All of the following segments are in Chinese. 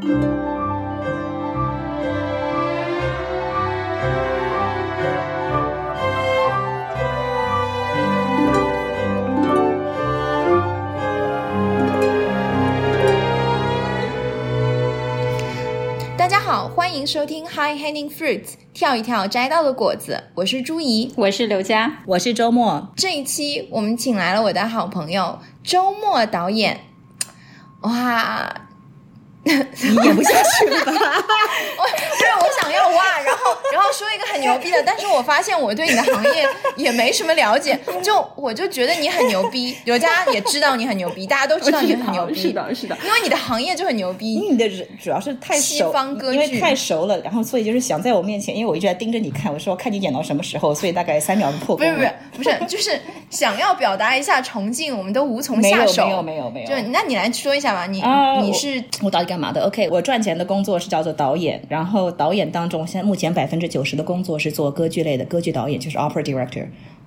大家好，欢迎收听 High Hanging Fruits，跳一跳摘到的果子。我是朱怡，我是刘佳，我是周末。这一期我们请来了我的好朋友周末导演。哇，你演不下去了吧？我 不是我想要哇，然后然后说一个很牛逼的，但是我发现我对你的行业也没什么了解，就我就觉得你很牛逼，刘佳也知道你很牛逼，大家都知道你很牛逼，是的，是的，因为你的行业就很牛逼。因为你的人主要是太熟，西方歌剧因为太熟了，然后所以就是想在我面前，因为我一直在盯着你看，我说看你演到什么时候，所以大概三秒就破功不是。不是不是，就是想要表达一下崇敬，我们都无从没有下手。没有没有没有就那你来说一下吧，你、啊你是我到底干嘛的？OK，我赚钱的工作是叫做导演，然后导演当中，现在目前百分之九十的工作是做歌剧类的，歌剧导演就是 opera director。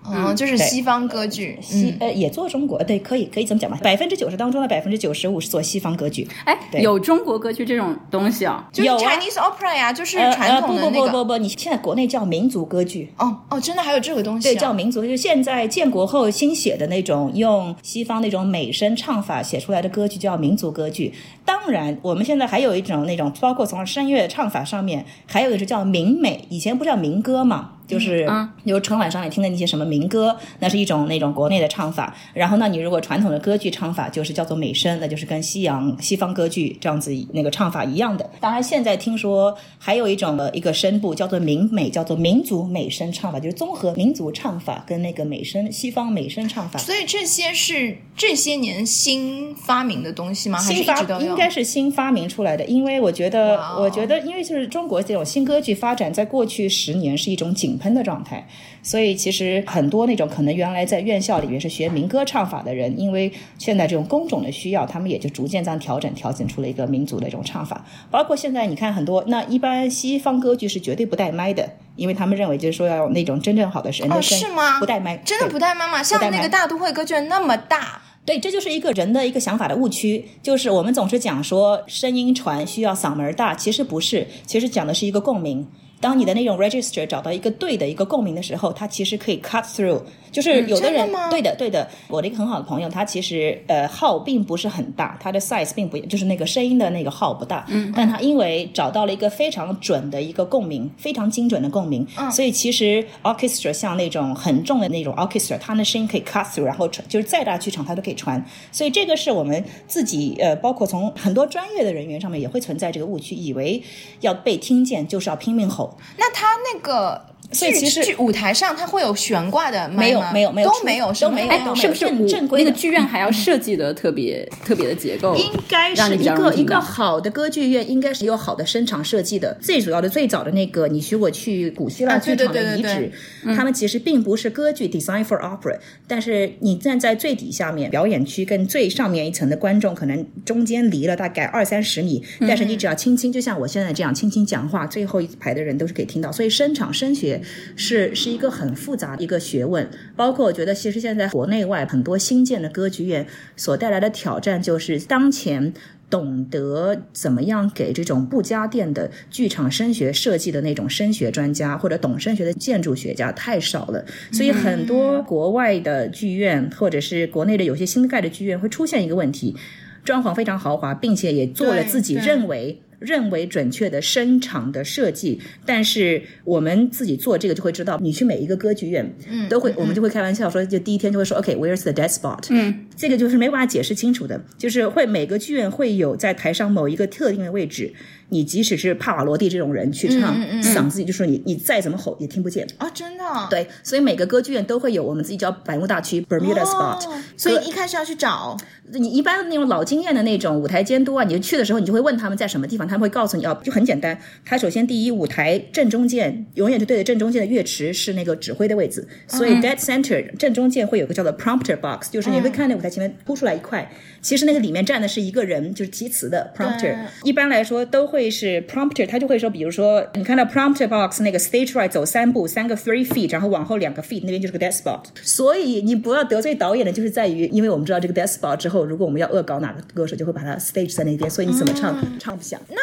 嗯，就是西方歌剧，西、呃也做中国，对，可以可以这么讲吧。百分之九十当中的百分之九十五是做西方歌剧。哎，对有中国歌剧这种东西啊？就是 Chinese opera 呀，就是呃传统的呃、那个。不不不不不，你现在国内叫民族歌剧。哦哦，真的还有这个东西、啊？对，叫民族，就是现在建国后新写的那种用西方那种美声唱法写出来的歌剧，叫民族歌剧。当然，我们现在还有一种那种，包括从声乐唱法上面，还有一个是叫民美，以前不叫民歌嘛。就是，嗯就是春晚上面听的那些什么民歌，那是一种那种国内的唱法。然后呢，你如果传统的歌剧唱法，就是叫做美声，那就是跟西洋西方歌剧这样子那个唱法一样的。当然，现在听说还有一种的一个声部叫做民美，叫做民族美声唱法，就是综合民族唱法跟那个美声西方美声唱法。所以这些是这些年新发明的东西吗？还是新发一直都？应该是新发明出来的，因为我觉得我觉得，因为就是中国这种新歌剧发展，在过去十年是一种井喷的状态，所以其实很多那种可能原来在院校里面是学民歌唱法的人，因为现在这种工种的需要，他们也就逐渐这样调整，调整出了一个民族的这种唱法。包括现在你看很多，那一般西方歌剧是绝对不带麦的，因为他们认为就是说要有那种真正好的人的哦，声是吗？不带麦，真的不带麦吗？像那个大都会歌剧那么大，对，这就是一个人的一个想法的误区，就是我们总是讲说声音传需要嗓门大，其实不是，其实讲的是一个共鸣。当你的那种 register 找到一个对的一个共鸣的时候，它其实可以 cut through。就是有的人、对的对的，我的一个很好的朋友，他其实呃号并不是很大，他的 size 并不就是那个声音的那个号不大，嗯，但他因为找到了一个非常准的一个共鸣，非常精准的共鸣，嗯，所以其实 orchestra 像那种很重的那种 orchestra，它的声音可以 cut through，然后传就是再大剧场它都可以传，所以这个是我们自己呃，包括从很多专业的人员上面也会存在这个误区，以为要被听见就是要拼命吼，那他那个剧所以其实舞台上它会有悬挂的吗没有没有没有都没有都没有是不是正正规的那个剧院还要设计的特别特别的结构？应该是一个一个好的歌剧院，应该是有好的声场设计的。最主要的、最早的那个，你如果去古希腊剧场遗址，他们其实并不是歌剧 （design for opera），但是你站在最底下面，表演区跟最上面一层的观众，可能中间离了大概二三十米，但是你只要轻轻，就像我现在这样轻轻讲话，最后一排的人都是可以听到。所以声场声学是是一个很复杂的一个学问，包括我觉得其实现在国内外很多新建的歌剧院所带来的挑战，就是当前。懂得怎么样给这种不加电的剧场声学设计的那种声学专家或者懂声学的建筑学家太少了，所以很多国外的剧院或者是国内的有些新盖的剧院会出现一个问题，装潢非常豪华，并且也做了自己认为。认为准确的声场的设计，但是我们自己做这个就会知道，你去每一个歌剧院，嗯，都会，我们就会开玩笑说，就第一天就会说，OK，where's、the dead spot？嗯，这个就是没办法解释清楚的，就是会每个剧院会有在台上某一个特定的位置，你即使是帕瓦罗蒂这种人去唱，嗓子里就说你你再怎么吼也听不见。哦，真的哦对，所以每个歌剧院都会有我们自己叫百慕大区 Bermuda spot，、哦所以一开始要去找。你一般那种老经验的那种舞台监督啊，你就去的时候，你就会问他们在什么地方，他们会告诉你哦，就很简单。他首先第一，舞台正中间永远是对着正中间的乐池是那个指挥的位置，所以 dead center 正中间会有个叫做 prompter box，就是你会看那舞台前面凸出来一块，其实那个里面站的是一个人，就是提词的 prompter。一般来说都会是 prompter，他就会说，比如说你看到 prompter box 那个 stage right 走三步，三个 three feet，然后往后两个 feet，那边就是个 dead spot。所以你不要得罪导演的，就是在于，因为我们知道这个 dead spot 之后，如果我们要恶搞哪个歌手，就会把他 stage 在那边，所以你怎么唱、唱不响。那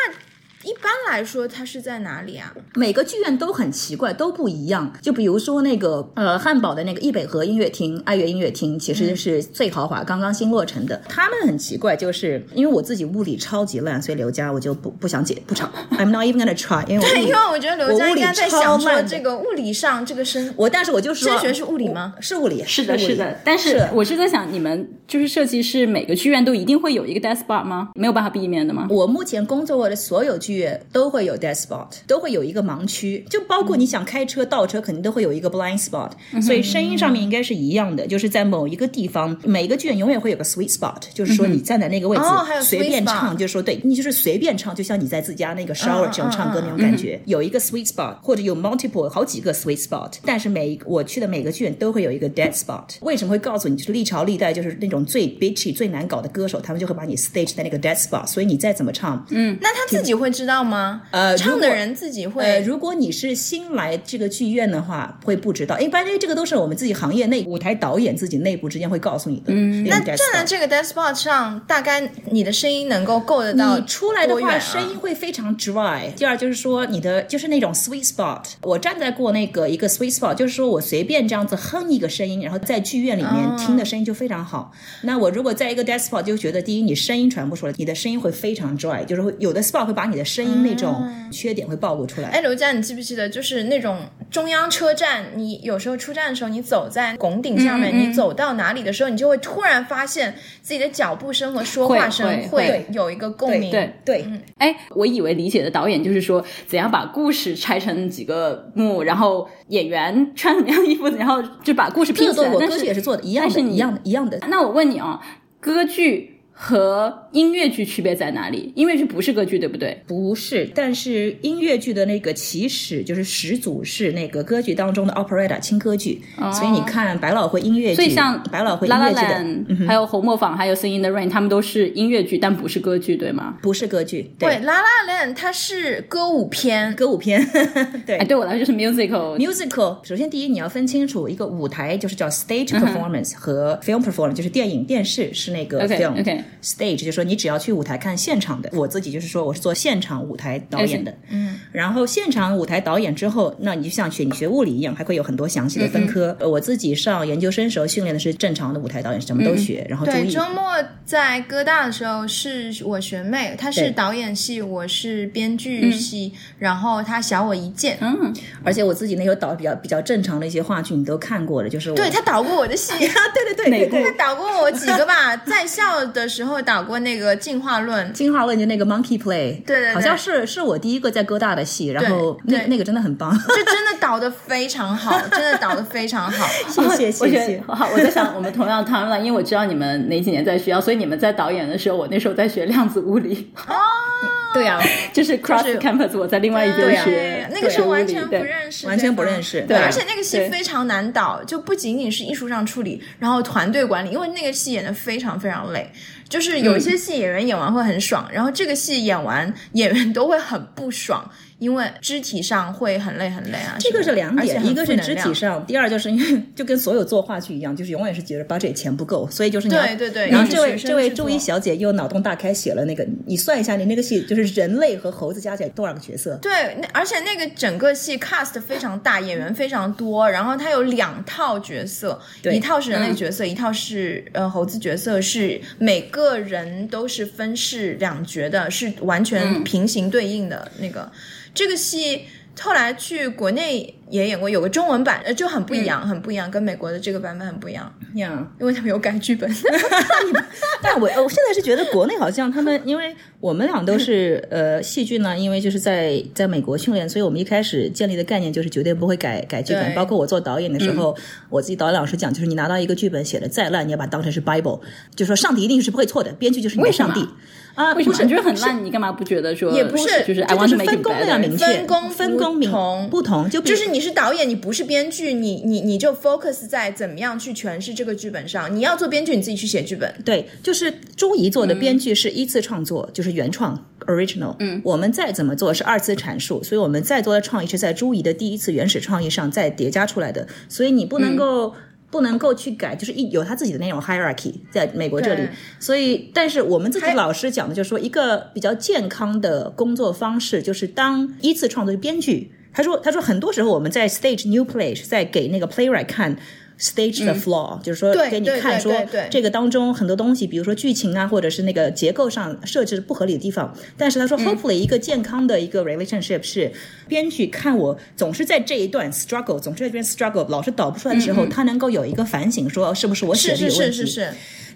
一般来说，它是在哪里啊？每个剧院都很奇怪，都不一样。就比如说那个呃，汉堡的那个易北河音乐厅、爱乐音乐厅，其实是最豪华，刚刚新落成的。他们很奇怪，就是因为我自己物理超级烂，所以刘佳我就不不想解不吵。I'm not even gonna try，因为我物理因为我觉得刘佳应我物理该在想说这个物理上这个升，我，但是我就说升学是物理吗是物理，是的，是的，但是我是在想，你们就是设计师，每个剧院都一定会有一个 desk spot 吗？没有办法避免的吗？我目前工作过的所有剧院都会有 dead spot，都会有一个盲区，就包括你想开车倒车，肯定都会有一个 blind spot，、所以声音上面应该是一样的，就是在某一个地方，每一个剧院永远会有个 sweet spot，就是说你站在那个位置、随便唱，就是说对你就是随便唱，就像你在自家那个 shower 嗯这样唱歌那种感觉，有一个 sweet spot 或者有 multiple 好几个 sweet spot，但是每一我去的每个剧院都会有一个 dead spot。为什么会告诉你？就是历朝历代就是那种最 bitchy 最难搞的歌手，他们就会把你 stage 在那个 dead spot，所以你再怎么唱，嗯那他自己会知道吗？呃唱的人自己会。呃，如果你是新来这个剧院的话，会不知道。一般因为这个都是我们自己行业内舞台导演自己内部之间会告诉你的。嗯，那站在这个 dead spot 上，大概你的声音能够够得到你出来的话，声音会非常 dry。第二就是说，你的就是那种 sweet spot。我站在过那个一个 sweet spot，就是说我随便这样子哼一个声音，然后在剧院里面哦听的声音就非常好。那我如果在一个 dead spot，就觉得第一你声音传不出来，你的声音会非常 dry，就是会有的 spot 会把你的声音那种缺点会暴露出来。哎，刘佳，你记不记得，就是那种中央车站，你有时候出站的时候，你走在拱顶上面，嗯嗯你走到哪里的时候，你就会突然发现自己的脚步声和说话声会有一个共鸣。对对，哎，我以为理解的导演就是说怎样把故事拆成几个幕，然后演员穿什么样衣服，然后就把故事拼起来。这个我但是歌剧也是做的一样的，是一样的，一样的。那我问你啊，歌剧和音乐剧区别在哪里？音乐剧不是歌剧，对不对？不是，但是音乐剧的那个起始就是始祖是那个歌剧当中的 operetta 轻歌剧，所以你看百老汇音乐剧，所以像百老汇音乐剧还有红磨坊，还有 Sing in the Rain，他们都是音乐剧，但不是歌剧，对吗？不是歌剧，对，La La Land 它是歌舞片，歌舞片，对哎，。对我来说就是 musical。Musical，首先第一你要分清楚一个舞台就是叫 stage 嗯 performance 和 film performance，就是电影电视是那个 film。Stage 就是说你只要去舞台看现场的，我自己就是说我是做现场舞台导演的，嗯，然后现场舞台导演之后，那你就像学你学物理一样，还会有很多详细的分科。呃我自己上研究生时候训练的是正常的舞台导演，什么都学，然后注对，周末在哥大的时候是我学妹，她是导演系，我是编剧系，然后她小我一届。嗯，而且我自己那时候导比较比较正常的一些话剧，你都看过了，就是我对她导过我的戏，对对对对对。她导过我几个吧，在校的时候导过那个进化论。进化论就那个 Monkey Play，对对对好像是是我第一个在哥大的戏，然后对对那那个真的很棒，这真的导的非常好，真的导的非常好。谢谢谢谢。好，我在想我们同样 timeline，因为我知道你们哪几年在学校，所以你们在导演的时候，我那时候在学量子物理，对啊，就是 cross campus，我在另外一边学，那个时候完全不认识，完全不认识对，而且那个戏非常难导，就不仅仅是艺术上处理，然后团队管理，因为那个戏演的非常非常累。就是有一些戏演员演完会很爽，然后这个戏演完演员都会很不爽，因为肢体上会很累很累啊。这个是两点，一个是肢体上，第二就是因为就跟所有做话剧一样，就是永远是觉得 budget 钱不够，所以就是你要对对对然后这位这位学生制作朱一小姐又脑洞大开写了那个，你算一下，你那个戏就是人类和猴子加起来多少个角色？对，那而且那个整个戏 cast 非常大，演员非常多，然后它有两套角色，一套是人类角色，一套是呃猴子角色，是每个人都是分饰两角的，是完全平行对应的那个。这个戏后来去国内也演过，有个中文版，呃，就很不一样，很不一样，跟美国的这个版本很不一样，呀、因为他们有改剧本。但我我现在是觉得国内好像他们，因为我们俩都是 呃戏剧呢，因为就是在在美国训练，所以我们一开始建立的概念就是绝对不会改改剧本。包括我做导演的时候，我自己导演老师讲，就是你拿到一个剧本写的再烂，你要把它当成是 Bible，就说上帝一定是不会错的，编剧就是你的上帝啊，为什么？不是你觉得很烂，你干嘛不觉得说也不是就是这 I 就 want 是 to make 分 it 工要 better？明确，分工分工明不同不同，就就是你是导演，你不是编剧，你你你就 focus 在怎么样去诠释这个剧本上。你要做编剧，你自己去写剧本。对，就是朱怡做的编剧是一次创作，就是原创 original。嗯，我们再怎么做是二次阐述，所以我们再多的创意是在朱怡的第一次原始创意上再叠加出来的，所以你不能够。不能够去改，就是一有他自己的那种 hierarchy，在美国这里，所以但是我们自己老师讲的就是说，一个比较健康的工作方式，就是当依次创作编剧，他说他说很多时候我们在 stage new play 在给那个 playwright 看。Stage the flaw，、就是说对给你看说这个当中很多东西，比如说剧情啊，或者是那个结构上设置不合理的地方。但是他说，hopefully 一个健康的一个 relationship 是编剧看我总是在这一段 struggle，总是在这边 struggle，老是导不出来的时候，他能够有一个反省，说是不是我写的有问题？是是是是。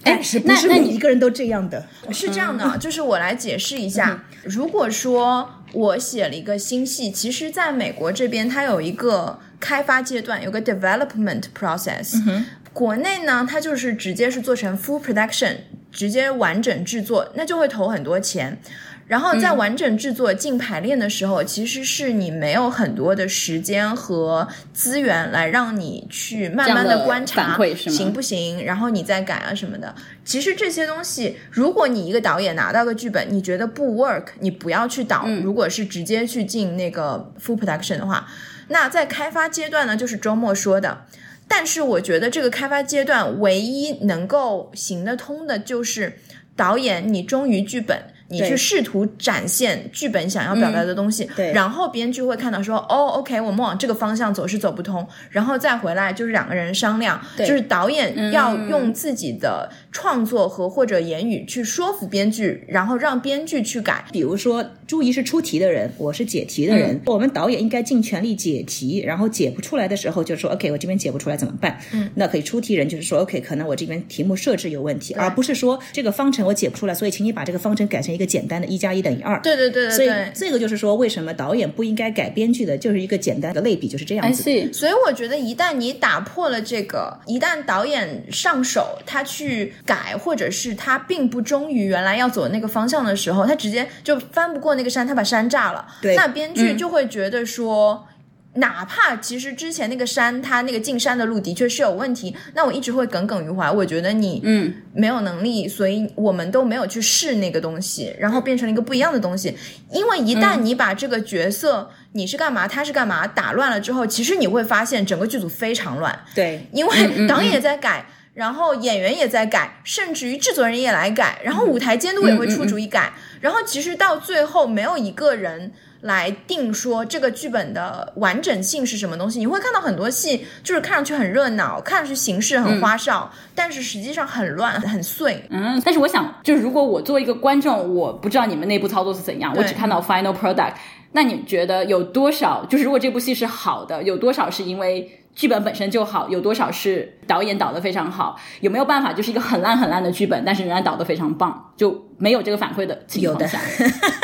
但是不是那那你每一个人都这样的。是这样的，就是我来解释一下。如果说我写了一个新戏，其实在美国这边它有一个开发阶段，有个 development process。国内呢，它就是直接是做成 full production，直接完整制作，那就会投很多钱。然后在完整制作进排练的时候，其实是你没有很多的时间和资源来让你去慢慢的观察行不行，然后你再改啊什么的。其实这些东西，如果你一个导演拿到个剧本，你觉得不 work，你不要去导。如果是直接去进那个 full production 的话，那在开发阶段呢，就是周末说的。但是我觉得这个开发阶段唯一能够行得通的，就是导演你忠于剧本，你去试图展现剧本想要表达的东西，对。然后编剧会看到说，哦，OK，我们往这个方向走是走不通，然后再回来就是两个人商量，就是导演要用自己的创作和或者言语去说服编剧，然后让编剧去改。比如说，朱怡是出题的人，我是解题的人，我们导演应该尽全力解题，然后解不出来的时候就说 OK，我这边解不出来怎么办？嗯，那可以出题人就是说 OK，可能我这边题目设置有问题，而不是说这个方程我解不出来，所以请你把这个方程改成一个简单的一加一等于二。对对对所以。这个就是说，为什么导演不应该改编剧的，就是一个简单的类比，就是这样子。所以我觉得，一旦你打破了这个，一旦导演上手，他去改，或者是他并不忠于原来要走的那个方向的时候，他直接就翻不过那个山，他把山炸了。对那编剧就会觉得说。哪怕其实之前那个山，它那个进山的路的确是有问题，那我一直会耿耿于怀。我觉得你嗯没有能力，所以我们都没有去试那个东西，然后变成了一个不一样的东西。因为一旦你把这个角色、你是干嘛，他是干嘛打乱了之后，其实你会发现整个剧组非常乱，对，因为导演也在改。然后演员也在改，甚至于制作人也来改，然后舞台监督也会出主意改，然后其实到最后没有一个人来定说这个剧本的完整性是什么东西。你会看到很多戏就是看上去很热闹，看上去形式很花哨，但是实际上很乱很碎。嗯，但是我想，就是如果我作为一个观众，我不知道你们内部操作是怎样，我只看到 final product，那你觉得有多少？就是如果这部戏是好的，有多少是因为剧本本身就好，有多少是导演导的非常好？有没有办法就是一个很烂很烂的剧本，但是仍然导的非常棒，就没有这个反馈的情况下？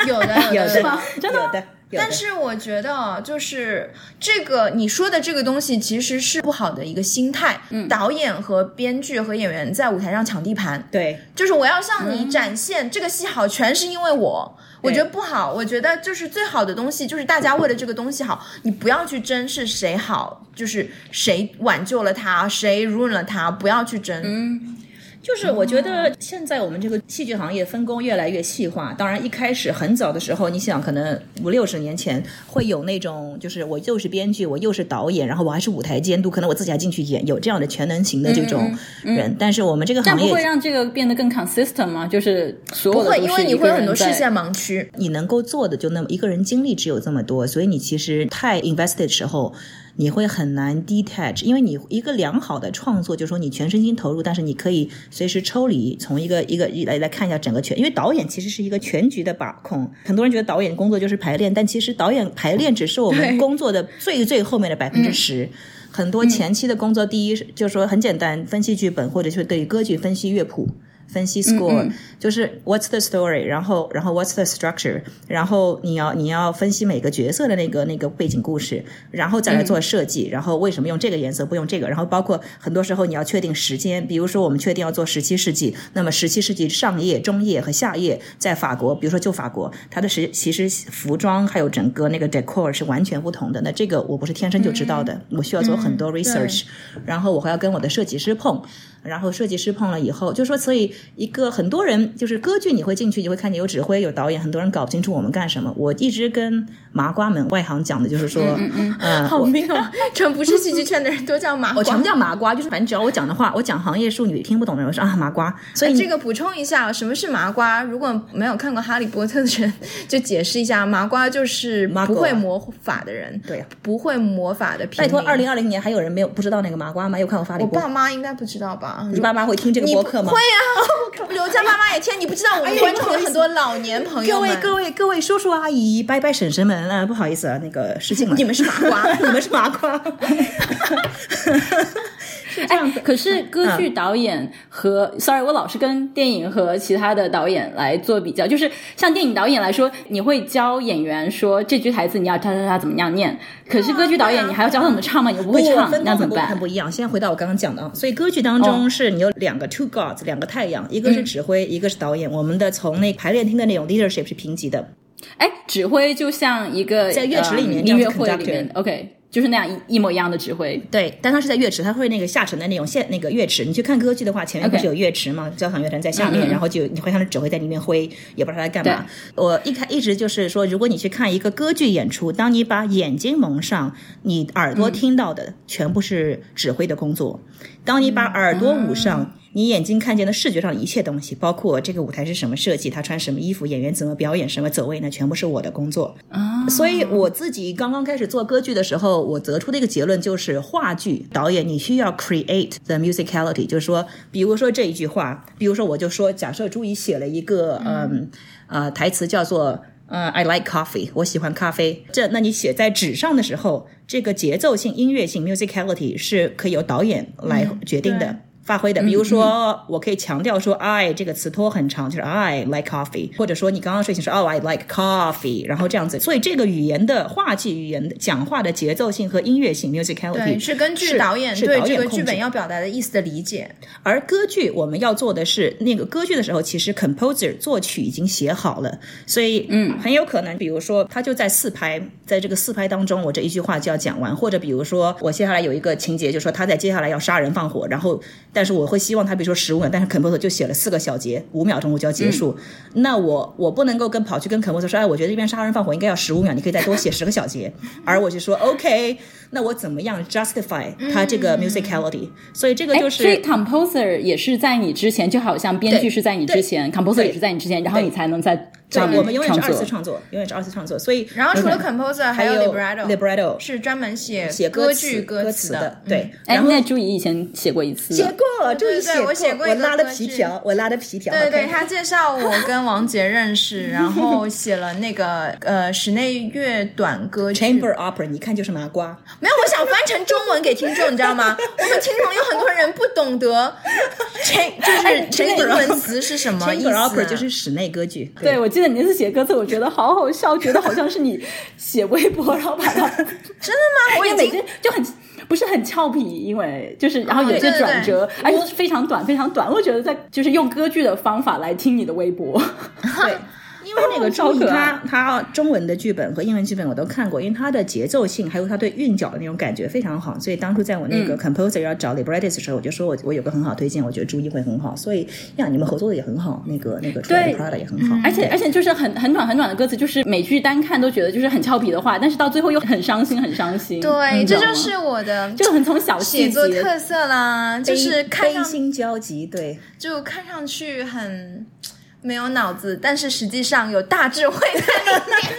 有的，有的的，真的吗真的，有的但是我觉得啊，就是这个你说的这个东西其实是不好的一个心态。嗯，导演和编剧和演员在舞台上抢地盘，对。就是我要向你展现、这个戏好，全是因为我。我觉得不好，我觉得就是最好的东西，就是大家为了这个东西好，你不要去争是谁好，就是谁挽救了他，谁 ruin 了他，不要去争。嗯，就是我觉得现在我们这个戏剧行业分工越来越细化。当然，一开始很早的时候，你想可能五六十年前会有那种，就是我又是编剧，我又是导演，然后我还是舞台监督，可能我自己还进去演，有这样的全能型的这种人。但是我们这个行业，不会让这个变得更 consistent 吗？就是所有不会，因为你会有很多视线盲区。你能够做的就那么一个人精力只有这么多，所以你其实太 invested 的时候。你会很难 detach，因为你一个良好的创作，就是说你全身心投入，但是你可以随时抽离，从一个一个来来看一下整个全，因为导演其实是一个全局的把控。很多人觉得导演工作就是排练，但其实导演排练只是我们工作的最最后面的百分之十。很多前期的工作，第一是就是说很简单，分析剧本，或者是对歌剧分析乐谱。分析 score、就是 what's the story，然后然后 what's the structure，然后你要你要分析每个角色的那个那个背景故事，然后再来做设计，然后为什么用这个颜色不用这个，然后包括很多时候你要确定时间，比如说我们确定要做十七世纪，那么十七世纪上叶、中叶和下叶在法国，比如说就法国，它的实其实服装还有整个那个 decor 是完全不同的。那这个我不是天生就知道的，我需要做很多 research，、然后我还要跟我的设计师碰。然后设计师碰了以后，就说所以一个很多人就是歌剧你会进去，你会看见有指挥有导演，很多人搞不清楚我们干什么。我一直跟麻瓜们外行讲的就是说，嗯嗯嗯，好命哦，全不是戏剧圈的人都叫麻瓜。我全部叫麻瓜，就是反正只要我讲的话，我讲行业术语听不懂的人，我说啊麻瓜。所以这个补充一下，什么是麻瓜？如果没有看过《哈利波特》的人，就解释一下，麻瓜就是不会魔法的人，对，不会魔法的。拜托，二零二零年还有人没有不知道那个麻瓜吗？有看过《哈利波特》？我爸妈应该不知道吧？你爸妈会听这个播客吗？会啊，刘家爸妈也听。你不知道我们观众有很多老年朋友各位各位各位叔叔阿姨、伯伯婶婶们啊，不好意思啊，那个失敬了。你们是麻瓜，你们是麻瓜。哎，可是歌剧导演和，sorry，我老是跟电影和其他的导演来做比较。就是像电影导演来说，你会教演员说这句台词你要他他他怎么样念。可是歌剧导演你还要教他怎么唱吗？你又不会唱，那怎么办？很不一样。现在回到我刚刚讲的啊，所以歌剧当中是你有两个 two gods，两个太阳，一个是指挥，一个是导演。我们的从那排练厅的那种 leadership 是平级的。哎，指挥就像一个在乐池里面音乐会里面，OK。就是那样一一模一样的指挥，对，但他是在乐池，他会那个下沉的那种线那个乐池。你去看歌剧的话，前面不是有乐池吗？交响乐团在下面，然后就你会看到指挥在里面挥，也不知道他在干嘛。我一开一直就是说，如果你去看一个歌剧演出，当你把眼睛蒙上，你耳朵听到的全部是指挥的工作；当你把耳朵捂上。你眼睛看见的视觉上的一切东西，包括这个舞台是什么设计，他穿什么衣服，演员怎么表演，什么走位，那全部是我的工作。啊，所以我自己刚刚开始做歌剧的时候，我得出的一个结论就是，话剧导演你需要 create the musicality，就是说，比如说这一句话，比如说我就说，假设朱怡写了一个嗯呃台词叫做呃 I like coffee，我喜欢咖啡。这那你写在纸上的时候，这个节奏性、音乐性 musicality 是可以由导演来决定的。发挥的，比如说，我可以强调说，I 这个词拖很长，就是 I like coffee，或者说你刚刚睡醒说，Oh I like coffee，然后这样子，所以这个语言的话剧语言的讲话的节奏性和音乐性 musicality 是根据导演对这个剧本要表达的意思的理解。而歌剧我们要做的是，那个歌剧的时候，其实 composer 作曲已经写好了，所以嗯，很有可能，比如说他就在四拍，在这个四拍当中，我这一句话就要讲完，或者比如说我接下来有一个情节，就说他在接下来要杀人放火，然后。但是我会希望他，比如说十五秒，但是 composer 就写了四个小节，五秒钟我就要结束。那我我不能够跟跑去跟 composer 说，哎，我觉得这边杀人放火应该要十五秒，你可以再多写十个小节。而我就说，OK，那我怎么样 justify 他这个 musicality？所以这个就是，所以 composer 也是在你之前，就好像编剧是在你之前，composer 也是在你之前，然后你才能在。对，我们永远是二次创作，永远是二次创作。所以，然后除了 composer，还有 libretto，libretto 是专门写写歌剧歌词的。对，哎，那朱怡以前写过一次，写过，朱怡写过，我拉的皮条，我拉的皮条。对对，他介绍我跟王杰认识，然后写了那个呃室内乐短歌 chamber opera，你看就是麻瓜。没有，我想翻成中文给听众，你知道吗？我们听众有很多人不懂得 chamber 就是英文词是什么意思？opera 就是室内歌剧。对，我记得你那次写歌词。我觉得好好笑，觉得好像是你写微博，然后把它 真的吗？我也每天就很不是很俏皮，因为就是然后有些转折，而且是非常短，非常短。我觉得在就是用歌剧的方法来听你的微博，对。因为那个 周易，他他中文的剧本和英文剧本我都看过，因为它的节奏性还有他对韵脚的那种感觉非常好，所以当初在我那个 composer 要找 librettist 的时候，我就说我我有个很好推荐，我觉得朱一会很好，所以呀，你们合作的也很好，那个那个 Prada 也很好，而且而且就是很很短很短的歌词，就是每句单看都觉得就是很俏皮的话，但是到最后又很伤心很伤心。对，这就是我的就很从小写作特色啦，就是悲心交集，对，就看上去很。没有脑子，但是实际上有大智慧在里面。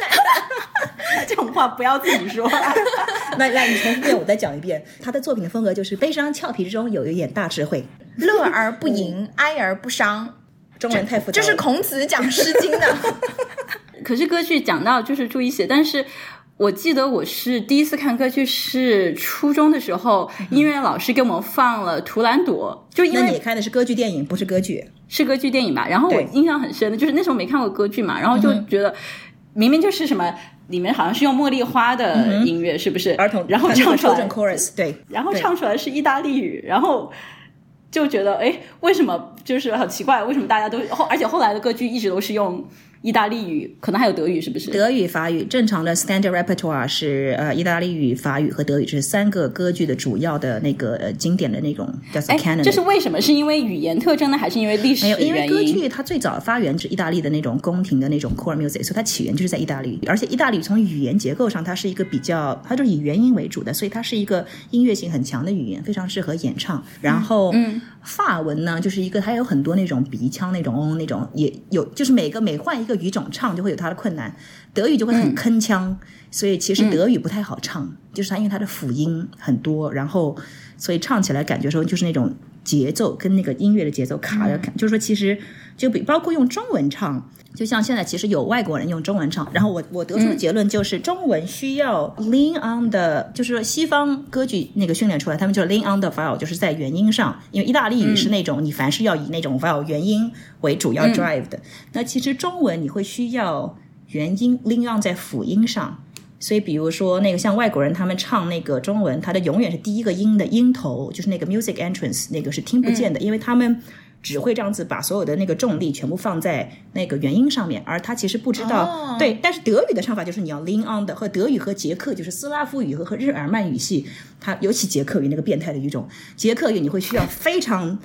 这种话不要自己说。那那你重复一遍，我再讲一遍。他的作品的风格就是悲伤俏皮之中有一点大智慧，乐而不淫，哀而不伤。中文太复杂。这是孔子讲《诗经》的。可是歌剧讲到就是注意写，但是。我记得我是第一次看歌剧是初中的时候，音乐老师给我们放了《图兰朵》，就因为你看的是歌剧电影，不是歌剧，是歌剧电影吧？然后我印象很深的就是那时候没看过歌剧嘛，然后就觉得明明就是什么里面好像是用茉莉花的音乐，是不是？儿童，然后唱出来，chorus，对，然后唱出来是意大利语，然后就觉得哎，为什么就是好奇怪，为什么大家都后，而且后来的歌剧一直都是用。意大利语可能还有德语，是不是？德语、法语，正常的 standard repertoire 是呃意大利语、法语和德语，这是三个歌剧的主要的那个呃经典的那种叫做 canon。这是为什么？是因为语言特征呢，还是因为历史原因？因为歌剧它最早发源是意大利的那种宫廷的那种 choral music，所以它起源就是在意大利。而且意大利从语言结构上，它是一个比较，它就是以元音为主的，所以它是一个音乐性很强的语言，非常适合演唱。然后，嗯。发文呢，就是一个它有很多那种鼻腔那种那种也有，就是每个每换一个语种唱就会有它的困难。德语就会很铿锵，所以其实德语不太好唱，就是它因为它的辅音很多，然后所以唱起来感觉说就是那种节奏跟那个音乐的节奏卡的，就是说其实就比包括用中文唱。就像现在，其实有外国人用中文唱，然后我我得出的结论就是，中文需要 lean on 的，就是说西方歌剧那个训练出来，他们就 lean on the vowel，就是在元音上，因为意大利语是那种你凡是要以那种 vowel 元音为主要 drive 的，那其实中文你会需要元音 lean on 在辅音上，所以比如说那个像外国人他们唱那个中文，他的永远是第一个音的音头，就是那个 music entrance 那个是听不见的，因为他们。只会这样子把所有的那个重力全部放在那个元音上面，而他其实不知道。对，但是德语的唱法就是你要 lean on 的，和德语和捷克就是斯拉夫语和和日耳曼语系，它尤其捷克语那个变态的语种，捷克语你会需要非常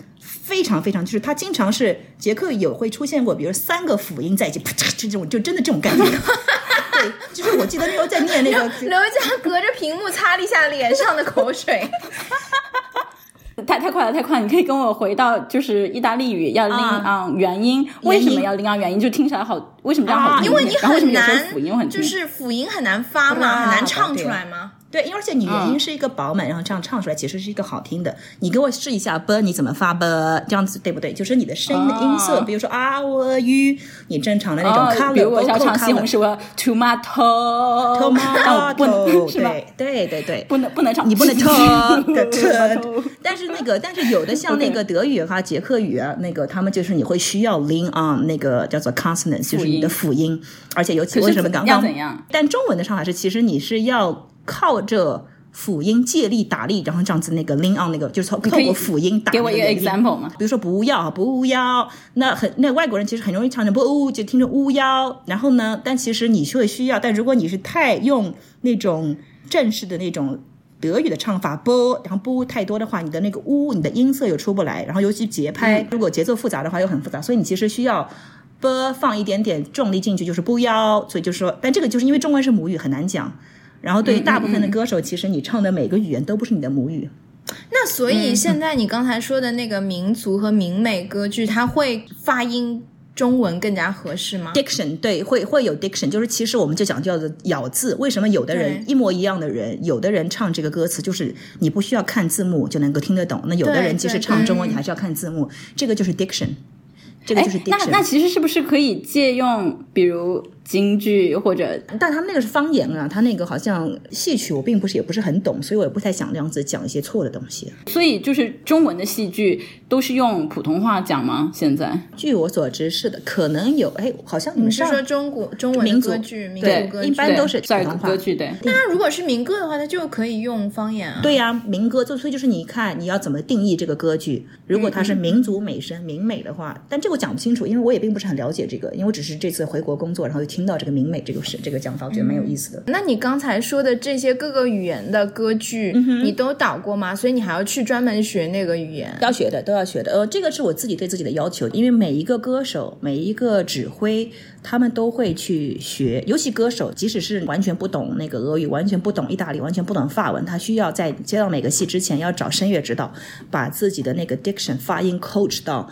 非常非常，就是他经常是杰克有会出现过，比如三个辅音在一起，啪嚓就这种就真的这种感觉。对，就是我记得那时候在念那个，刘佳隔着屏幕擦了一下脸上的口水。太太快了，太快！你可以跟我回到就是意大利语要 lean on 元音，为什么要 lean on 元音？就听起来好，为什么这样好听？因为你很难，辅音很就是辅音很难发嘛，很难唱出来吗？对，因为而且你元音是一个饱满，然后这样唱出来其实是一个好听的。你给我试一下 b，你怎么发 b？这样子对不对？就是你的声音的音色，比如说啊我 u，你正常的那种 color，比如我要唱西红柿，我 tomato，tomato，对对对对，不能不能唱，你不能 to 但是那个，但是有的像那个 德语哈、捷克语啊，那个他们就是你会需要 lean on 那个叫做 consonant，就是你的辅音，而且尤其为什么刚刚？但中文的唱法是，其实你是要。靠着辅音借力打力，然后这样子那个 lean on 那个就是透过辅音打。给我一个 example 吗？比如说不要不要，那很那外国人其实很容易唱成不就听着乌妖，然后呢，但其实你是会需要，但如果你是太用那种正式的那种德语的唱法不，然后不太多的话，你的那个呜，你的音色又出不来，然后尤其节拍，如果节奏复杂的话又很复杂，所以你其实需要不放一点点重力进去，就是不要，所以就是说，但这个就是因为中文是母语，很难讲。然后，对于大部分的歌手，其实你唱的每个语言都不是你的母语。那所以现在你刚才说的那个民族和民美歌剧，它会发音中文更加合适吗？Diction 对，会会有 Diction，就是其实我们就讲叫做咬字。为什么有的人一模一样的人，有的人唱这个歌词就是你不需要看字幕就能够听得懂，那有的人即使唱中文，你还是要看字幕，这个就是 Diction。这个就是。diction。那那其实是不是可以借用，比如？京剧或者，但他们那个是方言啊，他那个好像戏曲，我并不是也不是很懂，所以我也不太想这样子讲一些错的东西。所以就是中文的戏剧都是用普通话讲吗？现在？据我所知是的，可能有，哎，好像你们是说中国中文民族歌剧，民族歌剧一般都是普通话歌剧，对。那如果是民歌的话，它就可以用方言啊？对呀，民歌就所以就是你看你要怎么定义这个歌剧？如果它是民族美声、民美的话，但这我讲不清楚，因为我也并不是很了解这个，因为我只是这次回国工作，然后就听到这个明美这个。就是这个讲法，我觉得蛮有意思的。那你刚才说的这些各个语言的歌剧，你都导过吗？所以你还要去专门学那个语言？要学的，都要学的。呃，这个是我自己对自己的要求，因为每一个歌手、每一个指挥，他们都会去学。尤其歌手，即使是完全不懂那个俄语，完全不懂意大利，完全不懂法文，他需要在接到每个戏之前，要找声乐指导，把自己的那个 diction 发音 coach 到。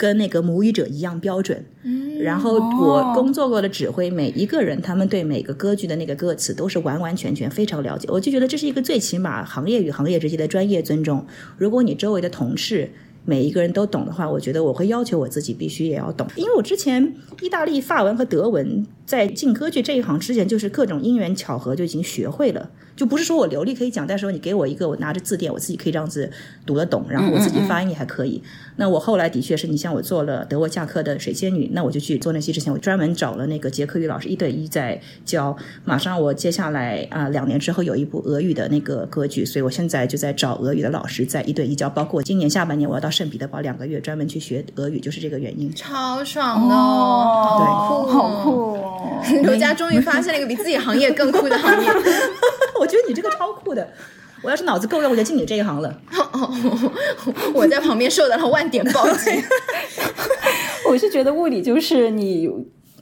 跟那个母语者一样标准，嗯，然后我工作过的指挥每一个人，他们对每个歌剧的那个歌词都是完完全全非常了解，我就觉得这是一个最起码行业与行业之间的专业尊重。如果你周围的同事每一个人都懂的话，我觉得我会要求我自己必须也要懂，因为我之前意大利法文和德文。在进歌剧这一行之前，就是各种因缘巧合就已经学会了。就不是说我流利可以讲，但是说你给我一个，我拿着字典，我自己可以这样子读得懂，然后我自己发音也还可以。那我后来的确是你像我做了德沃夏克的水仙女，那我就去做那戏之前，我专门找了那个杰克语老师一对一在教。马上我接下来啊两年之后有一部俄语的那个歌剧，所以我现在就在找俄语的老师在一对一教。包括今年下半年我要到圣彼得堡两个月，专门去学俄语，就是这个原因。超爽的，哦，对，好酷哦！刘佳终于发现了一个比自己行业更酷的行业。我觉得你这个超酷的，我要是脑子够用，我就进你这一行了。哦 我在旁边受到了万点暴击。我是觉得物理就是你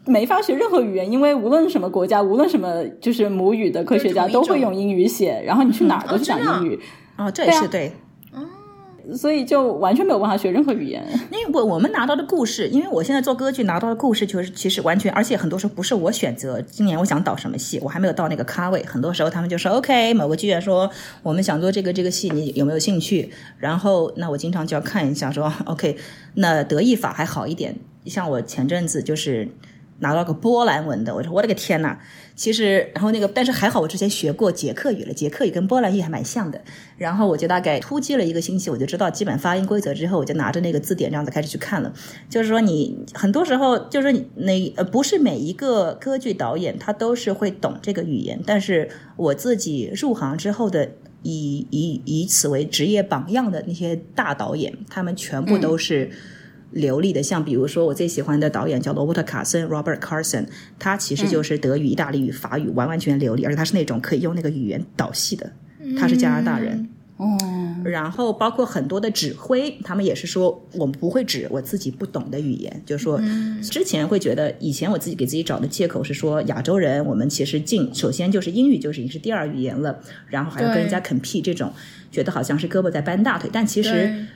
没法学任何语言，因为无论什么国家，无论什么就是母语的科学家都会用英语写，然后你去哪儿都是讲英语。哦，这也是对。所以就完全没有办法学任何语言。因为我我们拿到的故事，因为我现在做歌剧拿到的故事，就是其实完全，而且很多时候不是我选择。今年我想导什么戏，我还没有到那个咖位。很多时候他们就说 OK，某个剧院说我们想做这个这个戏，你有没有兴趣？然后那我经常就要看一下，说 OK，那德意法还好一点。像我前阵子就是拿到个波兰文的，我说我的个天呐！其实，然后那个，但是还好，我之前学过捷克语了，捷克语跟波兰语还蛮像的。然后我就大概突击了一个星期，我就知道基本发音规则之后，我就拿着那个字典这样子开始去看了。就是说，你很多时候就是你那呃，不是每一个歌剧导演他都是会懂这个语言，但是我自己入行之后的以以以此为职业榜样的那些大导演，他们全部都是。流利的，像比如说我最喜欢的导演叫罗伯特卡森 （Robert Carson），他其实就是德语、意大利语、法语完完全全流利，而且他是那种可以用那个语言导戏的。他是加拿大人哦。然后包括很多的指挥，他们也是说我们不会指我自己不懂的语言，就是说之前会觉得以前我自己给自己找的借口是说亚洲人我们其实进首先就是英语就是已经是第二语言了，然后还要跟人家 compete 这种，觉得好像是胳膊在搬大腿，但其实。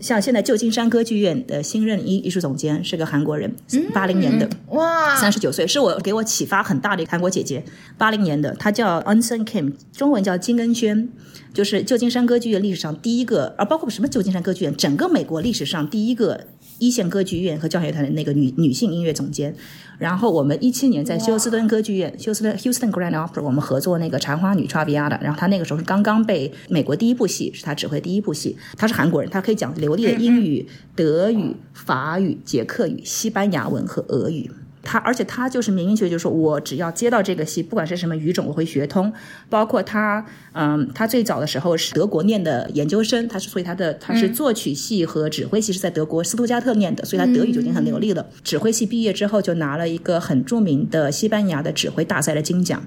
像现在旧金山歌剧院的新任艺艺术总监是个韩国人，八零年的，哇，三十九岁，是我给我启发很大的韩国姐姐，八零年的，她叫 Anson Kim，中文叫金恩轩，就是旧金山歌剧院历史上第一个，而包括什么旧金山歌剧院，整个美国历史上第一个。一线歌剧院和交响乐团的那个女女性音乐总监，然后我们一七年在休斯顿歌剧院休斯顿 Houston Grand Opera 我们合作那个《茶花女》《Traviata》，然后她那个时候是刚刚被美国第一部戏是她指挥第一部戏，她是韩国人，她可以讲流利的英语、德语、法语、捷克语、西班牙文和俄语。他，而且他就是明明确就是说我只要接到这个戏，不管是什么语种，我会学通。包括他，嗯，他最早的时候是德国念的研究生，他是所以他的他是作曲系和指挥系是在德国斯图加特念的，所以他德语就已经很流利了。指挥系毕业之后就拿了一个很著名的西班牙的指挥大赛的金奖，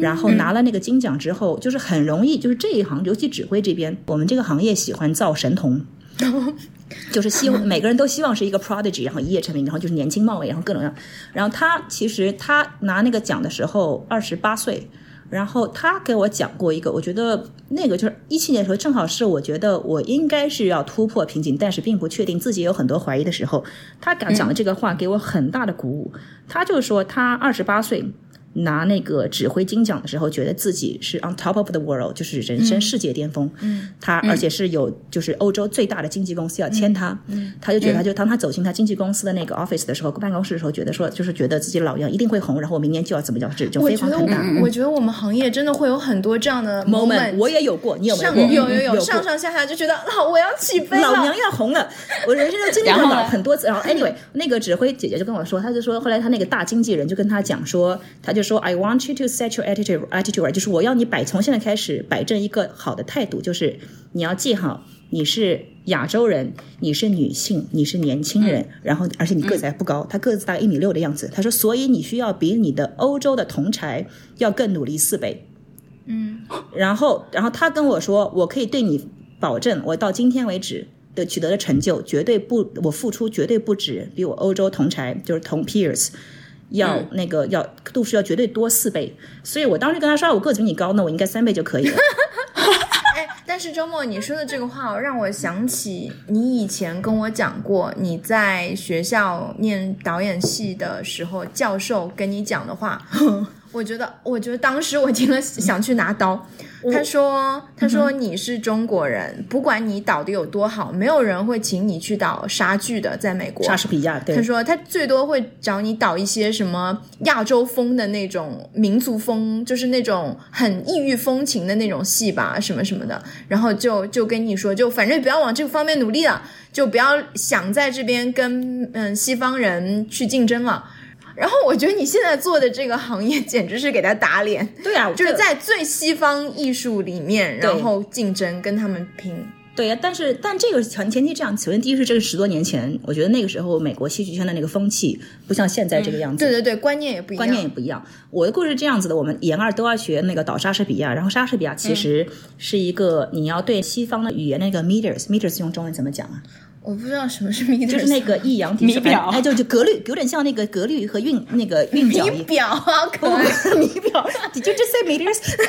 然后拿了那个金奖之后，就是很容易，就是这一行，尤其指挥这边，我们这个行业喜欢造神童。就是希望每个人都希望是一个 prodigy，然后一夜成名，然后就是年轻貌美，然后各种样。然后他其实他拿那个奖的时候二十八岁，然后他给我讲过一个，我觉得那个就是一七年的时候，正好是我觉得我应该是要突破瓶颈，但是并不确定自己有很多怀疑的时候，他讲讲的这个话给我很大的鼓舞。他就是说他二十八岁。拿那个指挥金奖的时候，觉得自己是 on top of the world，就是人生世界巅峰。嗯，他而且是有就是欧洲最大的经纪公司要签他，嗯，他就觉得他就当他走进他经纪公司的那个 office 的时候，办公室的时候，觉得说就是觉得自己老杨一定会红，然后我明年就要怎么样，就就飞黄腾达。我觉得我们行业真的会有很多这样的 moment，我也有过，你有没有？有有有，上上下下就觉得老我要起飞了，老娘要红了，我人生就经历过很多次。然后 anyway，那个指挥姐姐就跟我说，他就说后来他那个大经纪人就跟他讲说，他就说 I want you to set your attitude, attitude 就是我要你摆从现在开始摆正一个好的态度，就是你要记好，你是亚洲人，你是女性，你是年轻人，然后而且你个子还不高，他个子大概一米六的样子。他说，所以你需要比你的欧洲的同柴要更努力四倍。嗯，然后然后他跟我说，我可以对你保证，我到今天为止的取得的成就绝对不，我付出绝对不止比我欧洲同柴就是同 peers。要那个要度数要绝对多四倍，所以我当时跟他说我个子比你高，那我应该三倍就可以了。哎，但是周末你说的这个话让我想起你以前跟我讲过，你在学校念导演系的时候，教授跟你讲的话，我觉得，我觉得当时我听了想去拿刀。他说：“他说你是中国人，不管你导的有多好，没有人会请你去导莎剧的，在美国。莎士比亚，对他说他最多会找你导一些什么亚洲风的那种民族风，就是那种很异域风情的那种戏吧，什么什么的。然后就就跟你说，就反正不要往这个方面努力了，就不要想在这边跟嗯西方人去竞争了。”然后我觉得你现在做的这个行业简直是给他打脸。对啊，就是在最西方艺术里面，然后竞争跟他们拼。对呀，但是但这个前前提这样，首先第一是这个十多年前，我觉得那个时候美国戏剧圈的那个风气不像现在这个样子。对对对，观念也不一样。观念也不一样。我的故事是这样子的：我们研二都要学那个导莎士比亚，然后莎士比亚其实是一个你要对西方的语言那个 meters，meters 用中文怎么讲啊？我不知道什么是米，就是那个抑扬米表，哎，就就格律，有点像那个格律和韵那个韵脚。米表啊，可米表，你就 just say meters。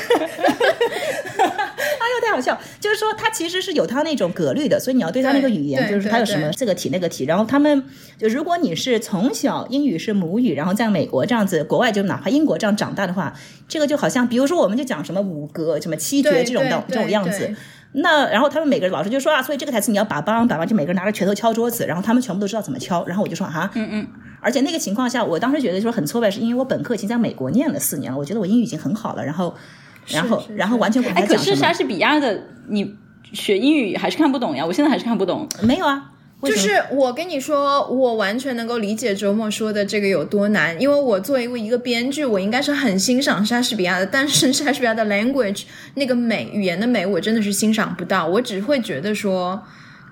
哎呦，太好笑！就是说，它其实是有它那种格律的，所以你要对它那个语言，就是它有什么这个体那个体。然后他们就，如果你是从小英语是母语，然后在美国这样子，国外就哪怕英国这样长大的话，这个就好像，比如说我们就讲什么五格、什么七绝这种的这种样子。那然后他们每个老师就说啊，所以这个台词你要把梆把梆，就每个人拿着拳头敲桌子，然后他们全部都知道怎么敲。然后我就说啊，嗯嗯。而且那个情况下，我当时觉得说很挫败，是因为我本科已经在美国念了四年了，我觉得我英语已经很好了。然后，然后，然后完全不哎，可是莎士比亚的你学英语还是看不懂呀？我现在还是看不懂。没有啊。就是我跟你说，我完全能够理解周末说的这个有多难，因为我作为一个编剧，我应该是很欣赏莎士比亚的，但是莎士比亚的 language 那个美语言的美，我真的是欣赏不到，我只会觉得说，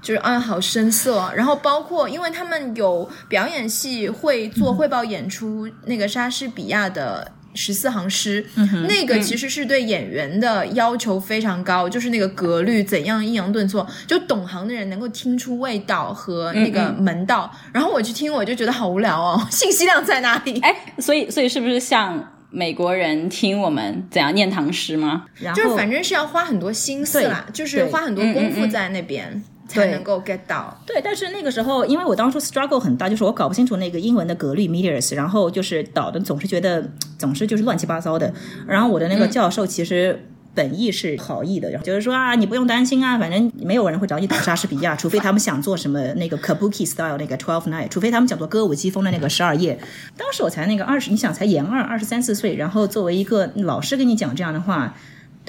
就是啊好生涩，然后包括因为他们有表演系会做汇报演出，那个莎士比亚的。十四行诗，那个其实是对演员的要求非常高，就是那个格律怎样抑扬顿挫，就懂行的人能够听出味道和那个门道。然后我去听，我就觉得好无聊哦，信息量在哪里？哎，所以所以是不是像美国人听我们怎样念唐诗吗？就是反正是要花很多心思啦，就是花很多功夫在那边。才能够 get 到，对，但是那个时候，因为我当初 struggle 很大，就是我搞不清楚那个英文的格律 meters，然后就是导的总是觉得总是就是乱七八糟的。然后我的那个教授其实本意是好意的，然后就是说啊，你不用担心啊，反正没有人会找你打莎士比亚，除非他们想做什么那个 kabuki style 那个 twelve night，除非他们想做歌舞伎风的那个十二夜。当时我才那个二十，你想才研二，二十三四岁，然后作为一个老师跟你讲这样的话。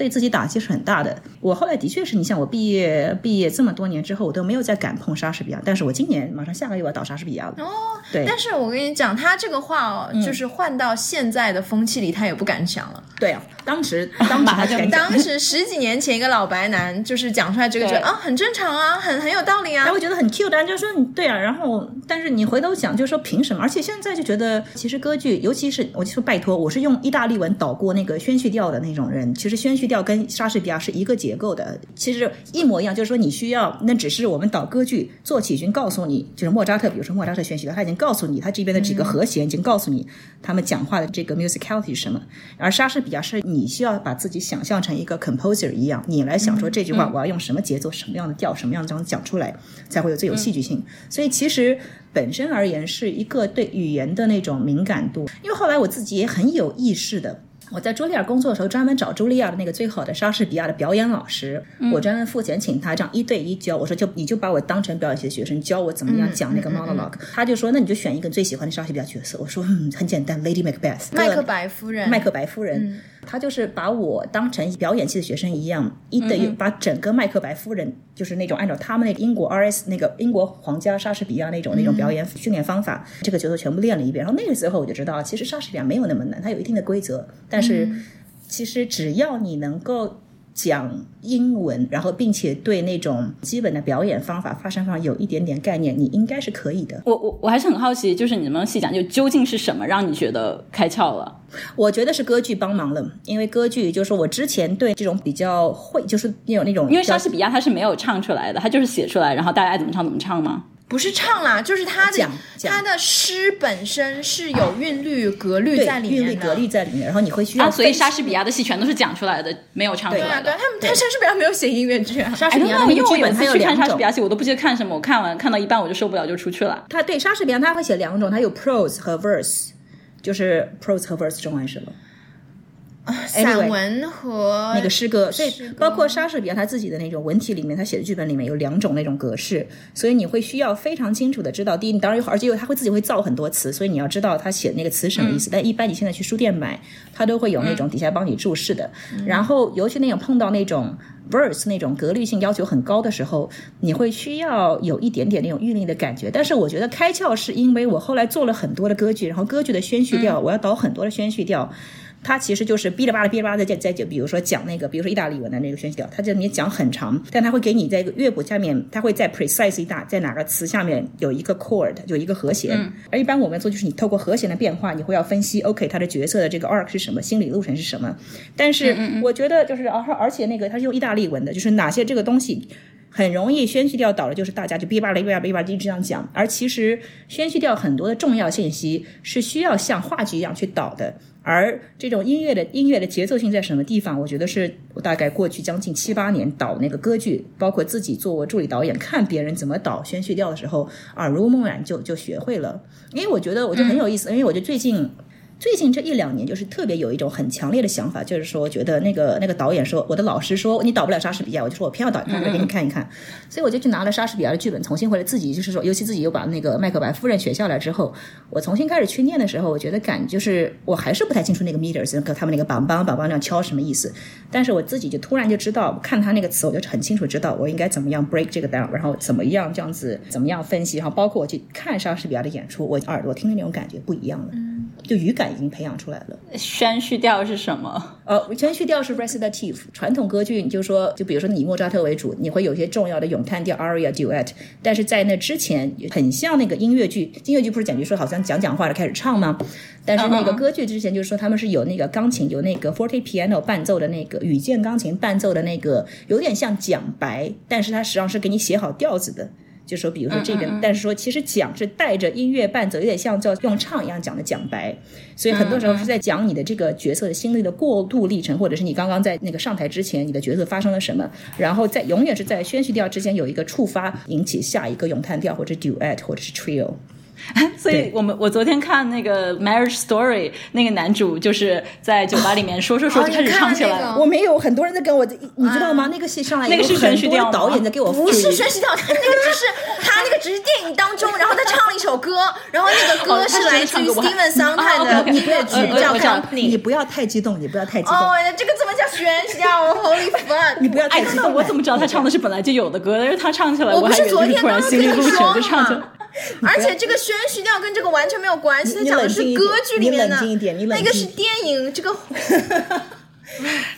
对自己打击是很大的。我后来的确是你像我毕业毕业这么多年之后，我都没有再敢碰莎士比亚。但是我今年马上下个月我要导莎士比亚了。哦，对。但是我跟你讲，他这个话哦，就是换到现在的风气里，他也不敢讲了。对啊，当时当时他就当时十几年前一个老白男就是讲出来这个，觉得啊很正常啊，很很有道理啊。他会觉得很 cute，但就说你对啊。然后但是你回头想，就是说凭什么？而且现在就觉得，其实歌剧，尤其是我就说拜托，我是用意大利文导过那个宣叙调的那种人，其实宣叙。去掉跟莎士比亚是一个结构的，其实一模一样。就是说，你需要那只是我们导歌剧做起军告诉你，就是莫扎特，比如说莫扎特选曲的，他已经告诉你他这边的几个和弦，已经告诉你他们讲话的这个 musicality 是什么。而莎士比亚是你需要把自己想象成一个 composer 一样，你来想说这句话我要用什么节奏、什么样的调、什么样的这样讲出来，才会有最有戏剧性。所以其实本身而言是一个对语言的那种敏感度。因为后来我自己也很有意识的。我在茱莉亚工作的时候，专门找茱莉亚的那个最好的莎士比亚的表演老师，我专门付钱请他这样一对一教。我说就你就把我当成表演系的学生，教我怎么样讲那个 monologue。他就说那你就选一个最喜欢的莎士比亚角色。我说嗯很简单，Lady Macbeth，麦克白夫人，麦克白夫人。他就是把我当成表演系的学生一样，一对一把整个麦克白夫人，就是那种按照他们那个英国 R.S 那个英国皇家莎士比亚那种那种表演训练方法，这个角色全部练了一遍。然后那个时候我就知道，其实莎士比亚没有那么难，它有一定的规则，但是其实只要你能够。讲英文，然后并且对那种基本的表演方法、发声方法有一点点概念，你应该是可以的。我我我还是很好奇，就是你能不能细讲，就究竟是什么让你觉得开窍了？我觉得是歌剧帮忙了，因为歌剧就是我之前对这种比较会，就是有那种，因为莎士比亚他是没有唱出来的，他就是写出来，然后大家爱怎么唱怎么唱吗？不是唱啦，就是他的他的诗本身是有韵律格律在里面韵律格律在里面，然后你会需要。所以莎士比亚的戏全都是讲出来的，没有唱出来。对啊，对他们他莎士比亚没有写音乐剧啊。莎士比亚因为我有一次去看莎士比亚戏，我都不记得看什么，我看完看到一半我就受不了，就出去了。他对莎士比亚他会写两种，他有 prose 和 verse，就是 prose 和 verse 中文是吗？散文和那个诗歌，所以包括莎士比亚他自己的那种文体里面，他写的剧本里面有两种那种格式，所以你会需要非常清楚的知道，第一，你当然有而且有他会自己会造很多词，所以你要知道他写的那个词什么意思。但一般你现在去书店买，他都会有那种底下帮你注释的。然后尤其那种碰到那种 verse 那种格律性要求很高的时候，你会需要有一点点那种韵律的感觉。但是我觉得开窍是因为我后来做了很多的歌剧，然后歌剧的宣叙调，我要导很多的宣叙调。它其实就是哔哩吧啦哔哩吧啦在在就，比如说讲那个，比如说意大利文的那个宣叙调，它这里面讲很长，但它会给你在一个乐谱下面，它会在 precise 一大在哪个词下面有一个 chord，有一个和弦。而一般我们做就是你透过和弦的变化，你会要分析 OK 它的角色的这个 arc 是什么，心理路程是什么。但是我觉得就是而而且那个它是用意大利文的，就是哪些这个东西。很容易宣叙调倒了，就是大家就哔吧啦哔吧哔吧一直这样讲，而其实宣叙调很多的重要信息是需要像话剧一样去导的，而这种音乐的音乐的节奏性在什么地方？我觉得是我大概过去将近七八年导那个歌剧，包括自己做助理导演，看别人怎么导宣叙调的时候，耳濡目染就就学会了。因为我觉得我就很有意思，因为我觉得最近。最近这一两年，就是特别有一种很强烈的想法，就是说，觉得那个那个导演说，我的老师说你导不了莎士比亚，我就说我偏要导莎士比亚。给你看一看，所以我就去拿了莎士比亚的剧本，重新回来自己就是说，尤其自己又把那个麦克白夫人学下来之后，我重新开始去念的时候，我觉得感就是我还是不太清楚那个 meters 和他们那个梆梆梆梆那样敲什么意思，但是我自己就突然就知道，看他那个词，我就很清楚知道我应该怎么样 break 这个 down，然后怎么样这样子怎么样分析，然后包括我去看莎士比亚的演出，我耳朵听的那种感觉不一样了。就语感已经培养出来了。宣叙调是什么？呃，宣叙调是 recitative。传统歌剧，你就说，就比如说你以莫扎特为主，你会有些重要的咏叹调 aria duet。但是在那之前，很像那个音乐剧。音乐剧不是讲句说好像讲讲话的开始唱吗？但是那个歌剧之前就是说他们是有那个钢琴，有那个 forte piano 伴奏的那个羽键钢琴伴奏的那个，有点像讲白，但是它实际上是给你写好调子的。就说，比如说这个，但是说其实讲是带着音乐伴奏，有点像叫用唱一样讲的讲白，所以很多时候是在讲你的这个角色的心理的过渡历程，或者是你刚刚在那个上台之前，你的角色发生了什么，然后在永远是在宣叙调之间有一个触发，引起下一个咏叹调或者 duet 或者是 trio。所以我们我昨天看那个 Marriage Story，那个男主就是在酒吧里面说说说就开始唱起来了。我没有很多人在跟我，你知道吗？那个戏上来那个是宣叙调导演在给我不是宣叙调，那个只是他那个只是电影当中，然后他唱了一首歌，然后那个歌是来自于 Steven Sondheim 的音乐剧叫。你不要太激动，你不要太激动。哦，这个怎么叫宣叙调？Holy fuck！你不要太激动。我怎么知道他唱的是本来就有的歌？但是他唱起来，我不是昨天突然心律路程就唱起来。而且这个宣叙调跟这个完全没有关系，它讲的是歌剧里面的，那个是电影。这个，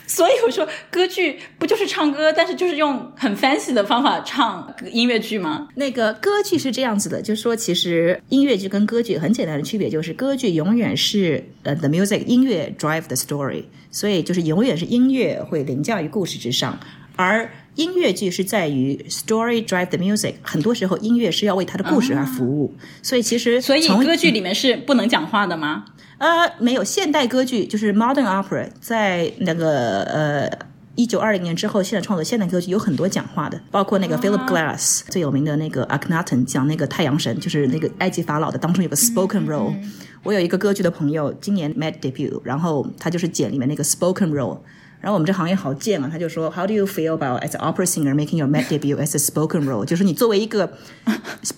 所以我说歌剧不就是唱歌，但是就是用很 fancy 的方法唱音乐剧吗？那个歌剧是这样子的，就是说其实音乐剧跟歌剧很简单的区别就是歌剧永远是呃 the music 音乐 drive the story，所以就是永远是音乐会凌驾于故事之上，而。音乐剧是在于 story drive the music，很多时候音乐是要为他的故事而服务，所以其实所以歌剧里面是不能讲话的吗？呃，没有，现代歌剧就是 modern opera，在那个呃一九二零年之后，现在创作现代歌剧有很多讲话的，包括那个 Philip Glass 最有名的那个 Akhenaten 讲那个太阳神，就是那个埃及法老的当中有个 spoken role。我有一个歌剧的朋友，今年 made debut，然后他就是剪里面那个 spoken role。然后我们这行业好贱啊，他就说，How do you feel about as an opera singer making your mat debut as a spoken role？就是你作为一个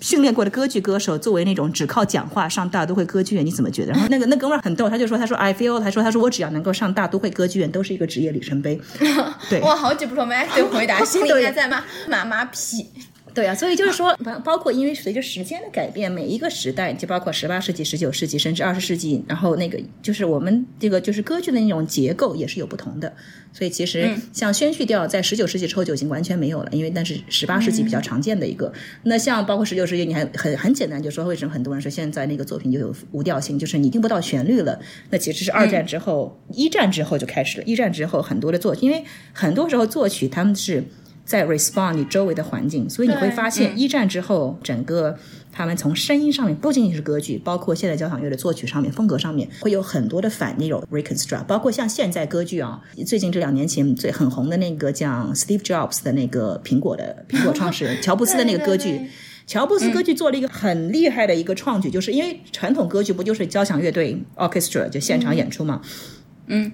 训练过的歌剧歌手，作为那种只靠讲话上大都会歌剧院，你怎么觉得？然后那个那哥们儿很逗，他就说，他说 I feel，他说他说我只要能够上大都会歌剧院，都是一个职业里程碑。对，哇，好久不说 mat 的回答，心里应该在骂妈妈屁。对啊，所以就是说，包包括因为随着时间的改变，每一个时代，就包括十八世纪、十九世纪，甚至二十世纪，然后那个就是我们这个就是歌剧的那种结构也是有不同的。所以其实像宣叙调在十九世纪之后就已经完全没有了，因为那是十八世纪比较常见的一个。那像包括十九世纪，你还很很简单，就说为什么很多人说现在那个作品就有无调性，就是你听不到旋律了。那其实是二战之后、一战之后就开始了。一战之后很多的作，因为很多时候作曲他们是。在 respond 你周围的环境，所以你会发现一战之后，整个他们从声音上面不仅仅是歌剧，包括现代交响乐的作曲上面、风格上面，会有很多的反那种 reconstruct，包括像现在歌剧啊，最近这两年前最很红的那个叫 Steve Jobs 的那个苹果的苹果创始人 乔布斯的那个歌剧，乔布斯歌剧做了一个很厉害的一个创举，就是因为传统歌剧不就是交响乐队 orchestra 就现场演出嘛。嗯，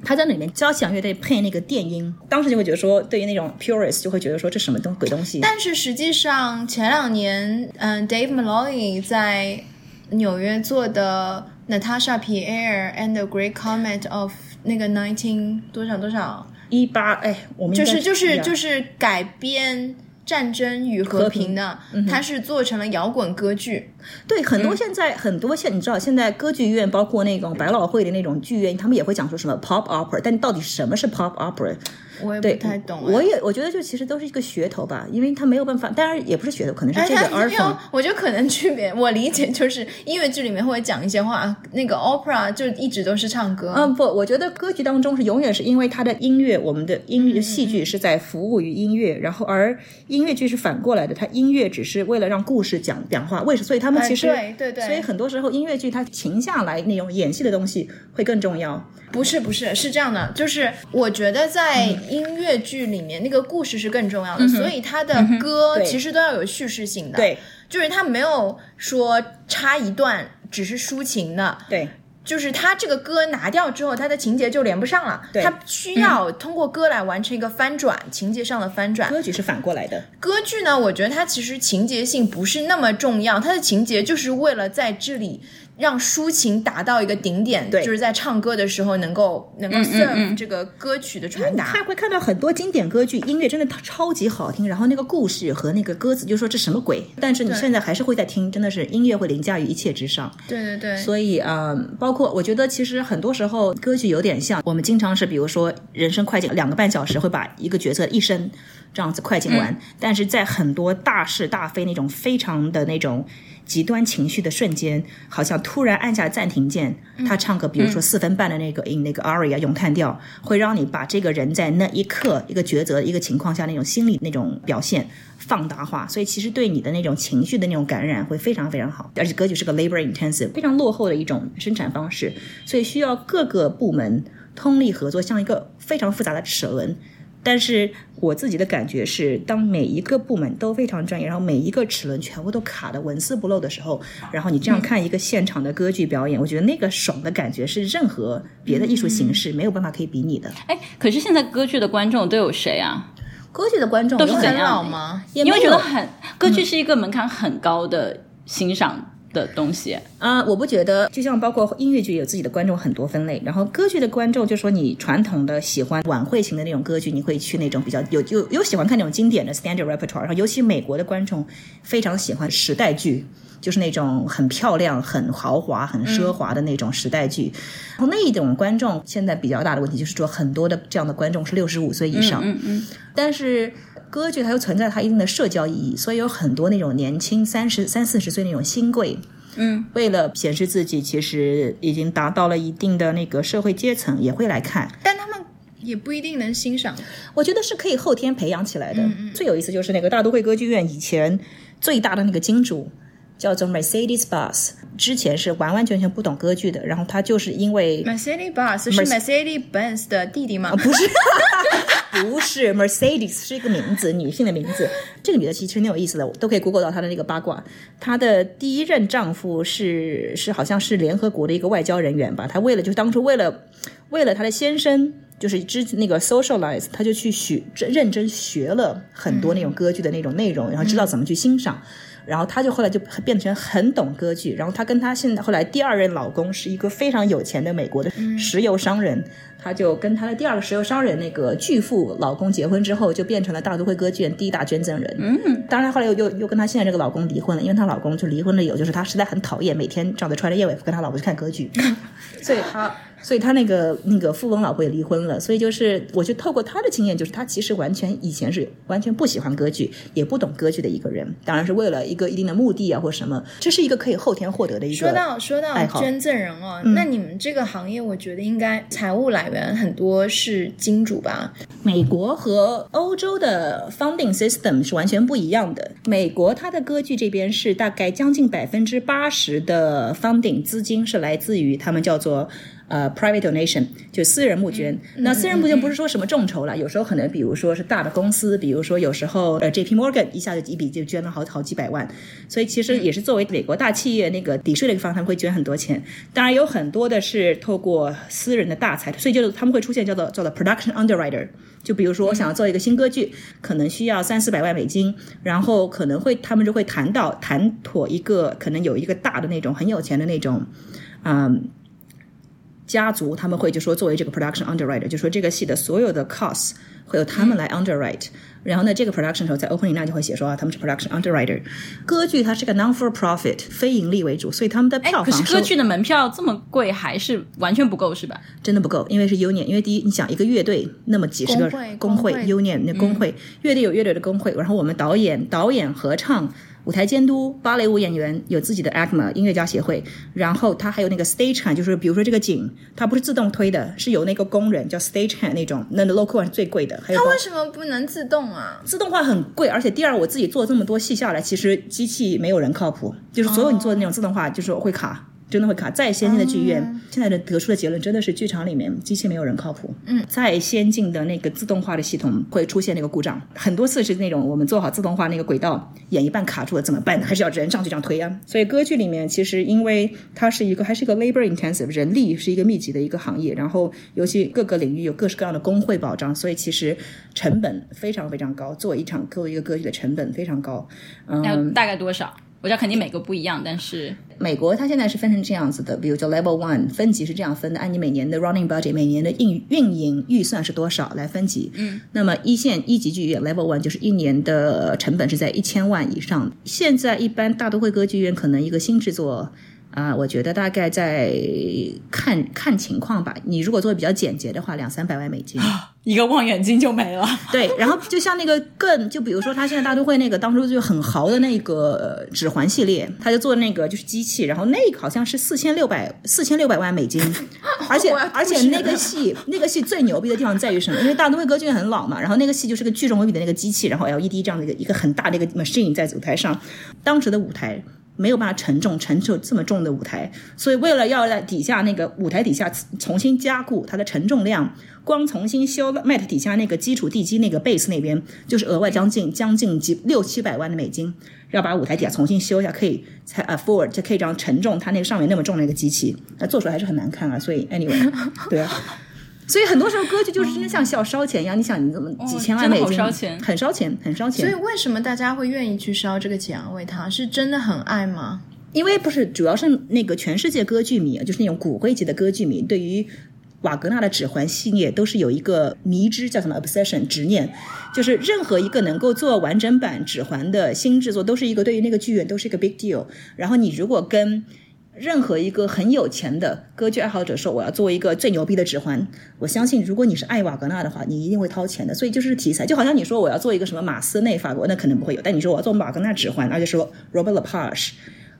他在里面交响乐队配那个电音，当时就会觉得说，对于那种 purist 就会觉得说这什么东鬼东西。但是实际上前两年，嗯，Dave Malloy 在纽约做的 Natasha Pierre and the Great Comet of 那个 nineteen 多少多少一八，哎，我们就是就是就是改编。战争与和平的，它是做成了摇滚歌剧。对，很多现在很多现你知道，现在歌剧院包括那种百老汇的那种剧院，他们也会讲说什么 pop opera，但到底什么是 pop opera？我也不太懂，我也我觉得就其实都是一个噱头吧，因为他没有办法，当然也不是噱头，可能是这个 art 我觉得可能区别，我理解就是音乐剧里面会讲一些话，那个 opera 就一直都是唱歌。嗯，不，我觉得歌剧当中是永远是因为它的音乐，我们的音乐戏剧是在服务于音乐，然后而音乐剧是反过来的，它音乐只是为了让故事讲讲话，为什么所以他们其实对对对，所以很多时候音乐剧它停下来那种演戏的东西会更重要。不是不是是这样的，就是我觉得在音乐剧里面，那个故事是更重要的，所以他的歌其实都要有叙事性的，对，就是他没有说插一段只是抒情的，对，就是他这个歌拿掉之后，他的情节就连不上了，他需要通过歌来完成一个翻转，情节上的翻转。歌剧是反过来的，歌剧呢，我觉得它其实情节性不是那么重要，它的情节就是为了在这里。让抒情达到一个顶点，对，就是在唱歌的时候能够能够 serve 这个歌曲的传达。他会看到很多经典歌剧，音乐真的超级好听，然后那个故事和那个歌词就说这什么鬼？但是你现在还是会在听，真的是音乐会凌驾于一切之上。对对对。所以啊，包括我觉得其实很多时候歌剧有点像我们经常是，比如说人生快进两个半小时会把一个角色一生这样子快进完，但是在很多大是大非那种非常的那种。极端情绪的瞬间，好像突然按下暂停键，他唱个比如说四分半的那个 in 那个 aria 咏叹调，会让你把这个人在那一刻一个抉择一个情况下那种心理那种表现放大化，所以其实对你的那种情绪的那种感染会非常非常好。而且歌曲是个 labor intensive 非常落后的一种生产方式，所以需要各个部门通力合作，像一个非常复杂的齿轮。但是我自己的感觉是，当每一个部门都非常专业，然后每一个齿轮全部都卡的纹丝不漏的时候，然后你这样看一个现场的歌剧表演，我觉得那个爽的感觉是任何别的艺术形式没有办法可以比拟的。哎，可是现在歌剧的观众都有谁啊？歌剧的观众都是怎样吗？因为觉得很歌剧是一个门槛很高的欣赏。的东西啊，我不觉得，就像包括音乐剧有自己的观众很多分类，然后歌剧的观众就说你传统的喜欢晚会型的那种歌剧，你会去那种比较有有有喜欢看那种经典的 standard repertoire，然后尤其美国的观众非常喜欢时代剧，就是那种很漂亮、很豪华、很奢华的那种时代剧，然后那一种观众现在比较大的问题就是说很多的这样的观众是六十五岁以上，嗯嗯，但是。歌剧它又存在它一定的社交意义，所以有很多那种年轻三十三四十岁那种新贵，嗯，为了显示自己其实已经达到了一定的那个社会阶层，也会来看。但他们也不一定能欣赏。我觉得是可以后天培养起来的。最有意思就是那个大都会歌剧院以前最大的那个金主。叫做 Mercedes Bus，之前是完完全全不懂歌剧的，然后他就是因为 Mercedes Bus 是 Mercedes Benz 的弟弟吗？不是，不是 Mercedes 是一个名字，女性的名字。这个女的其实挺有意思的，都可以 Google 到她的那个八卦。她的第一任丈夫是是好像是联合国的一个外交人员吧？她为了就当初为了为了她的先生就是之那个 socialize，她就去学认真学了很多那种歌剧的那种内容，然后知道怎么去欣赏。然后她就后来就变成很懂歌剧，然后她跟她现在后来第二任老公是一个非常有钱的美国的石油商人，她就跟她的第二个石油商人那个巨富老公结婚之后，就变成了大都会歌剧院第一大捐赠人。嗯，当然后来又又又跟她现在这个老公离婚了，因为她老公就离婚了，以后就是她实在很讨厌每天照着穿着燕尾服跟她老婆去看歌剧，所以她。所以他那个那个富翁老婆也离婚了，所以就是我就透过他的经验，就是他其实完全以前是完全不喜欢歌剧，也不懂歌剧的一个人，当然是为了一个一定的目的啊或什么，这是一个可以后天获得的一个。说到说到捐赠人哦，那你们这个行业，我觉得应该财务来源很多是金主吧？美国和欧洲的 funding system 是完全不一样的。美国它的歌剧这边是大概将近百分之八十的 funding 资金是来自于他们叫做。呃 private donation，就私人募捐。那私人募捐不是说什么众筹了，有时候可能比如说是大的公司，比如说有时候呃 J P Morgan 一下子一笔就捐了好好几百万，所以其实也是作为美国大企业那个抵税的一个方，他们会捐很多钱。当然有很多的是透过私人的大财，所以就是他们会出现叫做叫做 production underwriter。就比如说，我想要做一个新歌剧，可能需要三四百万美金，然后可能会他们就会谈到谈妥一个，可能有一个大的那种很有钱的那种，嗯。家族他们会就说作为这个 production underwriter，就说这个戏的所有的 costs 会由他们来 underwrite，、然后呢，这个 production 时候在 opening 那就会写说啊，他们是 production underwriter。歌剧它是个 non for profit，非盈利为主，所以他们的票可房可是歌剧的门票这么贵，还是完全不够是吧？真的不够，因为是 union，因为第一，你想一个乐队那么几十个工会工会工会 union 那工会，乐队有乐队的工会，然后我们导演导演合唱。舞台监督、芭蕾舞演员有自己的 ACMA 音乐家协会，然后他还有那个 stage hand，就是比如说这个景，它不是自动推的，是由那个工人叫 stage hand 那种，那 local one 是最贵的。还有它为什么不能自动啊？自动化很贵，而且第二，我自己做这么多戏下来，其实机器没有人靠谱，就是所有你做的那种自动化，就是会卡。真的会卡。再先进的剧院，现在的得出的结论真的是剧场里面机器没有人靠谱。嗯，再先进的那个自动化的系统会出现那个故障，很多次是那种我们做好自动化那个轨道演一半卡住了怎么办？还是要人上去这样推啊？所以歌剧里面其实因为它是一个还是一个 labor intensive 人力是一个密集的一个行业，然后尤其各个领域有各式各样的工会保障，所以其实成本非常非常高。做一场做一个歌剧的成本非常高。嗯，大概多少？我知道肯定每个不一样，但是美国它现在是分成这样子的，比如叫 Level One 分级是这样分的，按你每年的 running budget 每年的运运营预算是多少来分级。嗯，那么一线一级剧院 Level One 就是一年的成本是在一千万以上。现在一般大都会歌剧院可能一个新制作。啊、我觉得大概在看看情况吧。你如果做的比较简洁的话，两三百万美金。一个望远镜就没了。对，然后就像那个更，就比如说他现在大都会那个当初就很豪的那个呃指环系列，他就做那个就是机器，然后那个好像是四千六百四千六百万美金，而且而且那个戏 那个戏最牛逼的地方在于什么？因为大都会歌剧院很老嘛，然后那个戏就是个巨重无比的那个机器，然后 LED 这样的一个一个很大的一个 machine 在舞台上，当时的舞台。没有办法承重承受这么重的舞台，所以为了要在底下那个舞台底下重新加固它的承重量，光重新修 mat 底下那个基础地基那个 base 那边，就是额外将近将近几六七百万的美金，要把舞台底下重新修一下，可以才 afford 就可以这样承重它那个上面那么重的一个机器，那做出来还是很难看啊。所以 anyway，对啊。所以很多时候歌剧就是真的像小烧钱一样，你想你怎么几千万美金，很烧钱，很烧钱。所以为什么大家会愿意去烧这个钱啊？为他是真的很爱吗？因为不是，主要是那个全世界歌剧迷，就是那种骨灰级的歌剧迷，对于瓦格纳的《指环》系列都是有一个迷之，叫什么 obsession 执念，就是任何一个能够做完整版《指环》的新制作，都是一个对于那个剧院都是一个 big deal。然后你如果跟任何一个很有钱的歌剧爱好者说我要做一个最牛逼的指环，我相信如果你是爱瓦格纳的话，你一定会掏钱的。所以就是题材，就好像你说我要做一个什么马斯内法国，那可能不会有，但你说我要做瓦格纳指环，而且说 Robert Lepage。